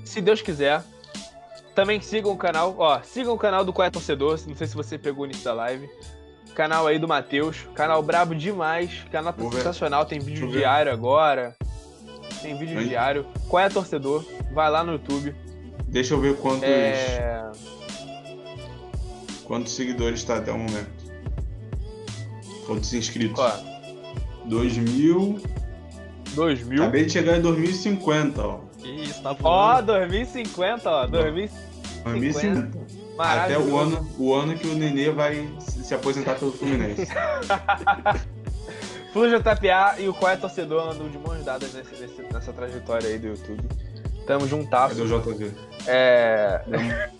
Se Deus quiser. Também sigam o canal, ó, sigam o canal do Qual é Torcedor, não sei se você pegou o início da live. Canal aí do Matheus, canal brabo demais, canal tá Vou ver. sensacional, tem vídeo Deixa eu ver. diário agora. Tem vídeo Aí. diário. Qual é Torcedor? Vai lá no YouTube. Deixa eu ver quantos, É... quantos seguidores tá até o momento. Quantos inscritos? Ó, 2000. 2000. Acabei de chegar em 2050, ó. Que isso, tá Ó, voando. 2050, ó, 2050. 2050. Até o ano, o ano que o Nenê vai se se aposentar pelo Fluminense. Flu JPA e o Qual é Torcedor andam de mãos dadas nesse- nesse- nessa trajetória aí do YouTube. Tamo juntasso. Cadê o JV? É...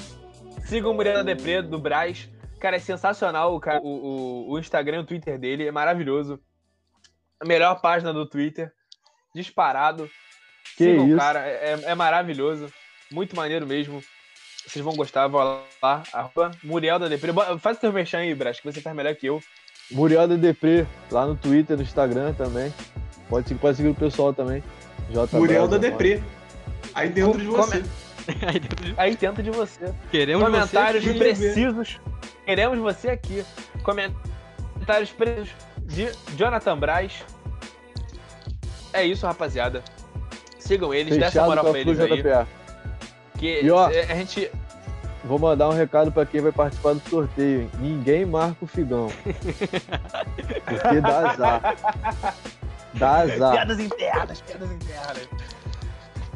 Sigam o Murena Depre, do Braz. Cara, é sensacional o, o, o, o Instagram e o Twitter dele, é maravilhoso. A melhor página do Twitter, disparado. Que Sigam o isso. cara, é, é maravilhoso. Muito maneiro mesmo. Vocês vão gostar, vão lá. Arroba Muriel da Depre. Faz o teu merchan aí, Braz, que você faz melhor que eu. Muriel da Depre, lá no Twitter, no Instagram também. Pode seguir, pode seguir o pessoal também. J Muriel da Brasa, Deprê. Aí dentro de você. Come- Aí dentro de... Aí dentro de você. Queremos Comentários você aqui. precisos. Queremos você aqui. Comentários precisos de Jonathan Braz. É isso, rapaziada. Sigam eles, dê essa Fechado moral pra eles aí. JPA. Que E, ó, a gente. Vou mandar um recado pra quem vai participar do sorteio. hein? Ninguém marca o Figão. Porque dá azar. Dá azar. Piadas internas, piadas internas.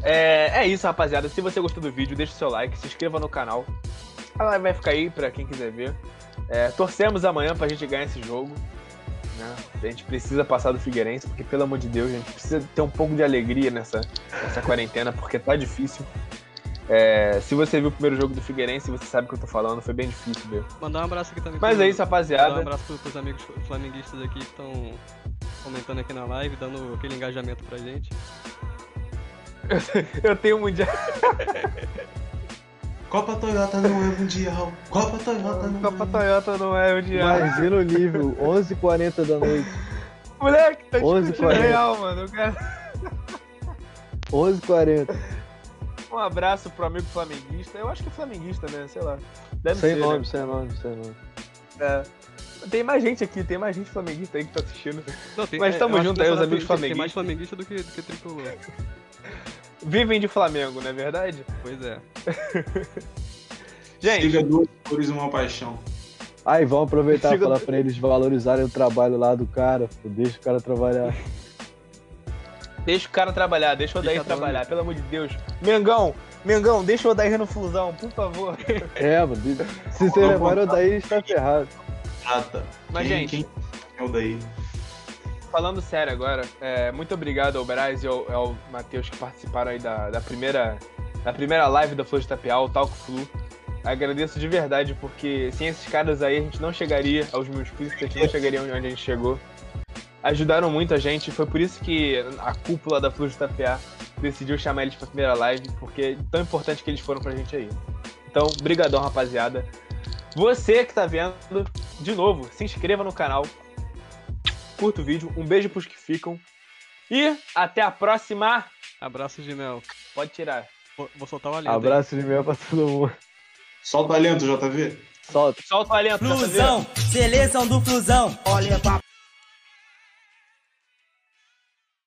É, é isso, rapaziada. Se você gostou do vídeo, deixa o seu like, se inscreva no canal. A live vai ficar aí pra quem quiser ver. É, torcemos amanhã pra gente ganhar esse jogo. né? A gente precisa passar do Figueirense, porque pelo amor de Deus, a gente precisa ter um pouco de alegria nessa, nessa quarentena, porque tá difícil. É, se você viu o primeiro jogo do Figueirense, você sabe o que eu tô falando, foi bem difícil ver. Mandar um abraço aqui também. Mas pro- é isso, Mandar um rapaziada. abraço pro- pros amigos flamenguistas aqui que estão comentando aqui na live, dando aquele engajamento pra gente. Eu tenho um mundial. Copa Toyota não é mundial. Copa Toyota não Copa é Toyota não é mundial. Imagina o nível, 11h40 da noite. Moleque, tá 11 discutindo 40. real, mano. Eu quero... 11h40. Um abraço pro amigo flamenguista. Eu acho que é flamenguista, né? Sei lá. Deve Sem ser. nome, Né? sem nome, sem nome. É. tem mais gente aqui, tem mais gente flamenguista aí que tá assistindo. Não, tem- Mas é, tamo eu acho junto que aí, os amigos tem- Tem flamenguistas. mais flamenguista do que, do que tricolor. Vivem de Flamengo, não é verdade? Pois é. Gente, Siga duas cores e uma paixão. Aí, vamos aproveitar e falar pra eles valorizarem o trabalho lá do cara. pô, Deixa o cara trabalhar. deixa o cara trabalhar, deixa o Odair Deixa trabalhar, pelo amor de Deus. Mengão, Mengão, deixa o Odair no fusão, por favor. É, mano. Se você levar o daí, está ferrado. Trata. Mas, Quem- gente, Quem é o daí? falando sério agora, é, muito obrigado ao Braz e ao, ao Matheus que participaram aí da, da primeira da primeira live da Flor de Tapial, o Talco Flu. Agradeço de verdade, porque sem esses caras aí a gente não chegaria aos mil inscritos, a gente não chegaria onde a gente chegou. Ajudaram muito a gente, foi por isso que a cúpula da de Tapiá decidiu chamar eles pra primeira live, porque é tão importante que eles foram pra gente aí. Então, brigadão, rapaziada. Você que tá vendo, de novo, se inscreva no canal, curta o vídeo, um beijo pros que ficam e até a próxima. Abraço de mel. Pode tirar. Vou, vou soltar lenda. aí. Abraço de mel pra todo mundo. Só o talento, JV. Solta. Solta o alento, Flusão, seleção do Flusão. Olha pra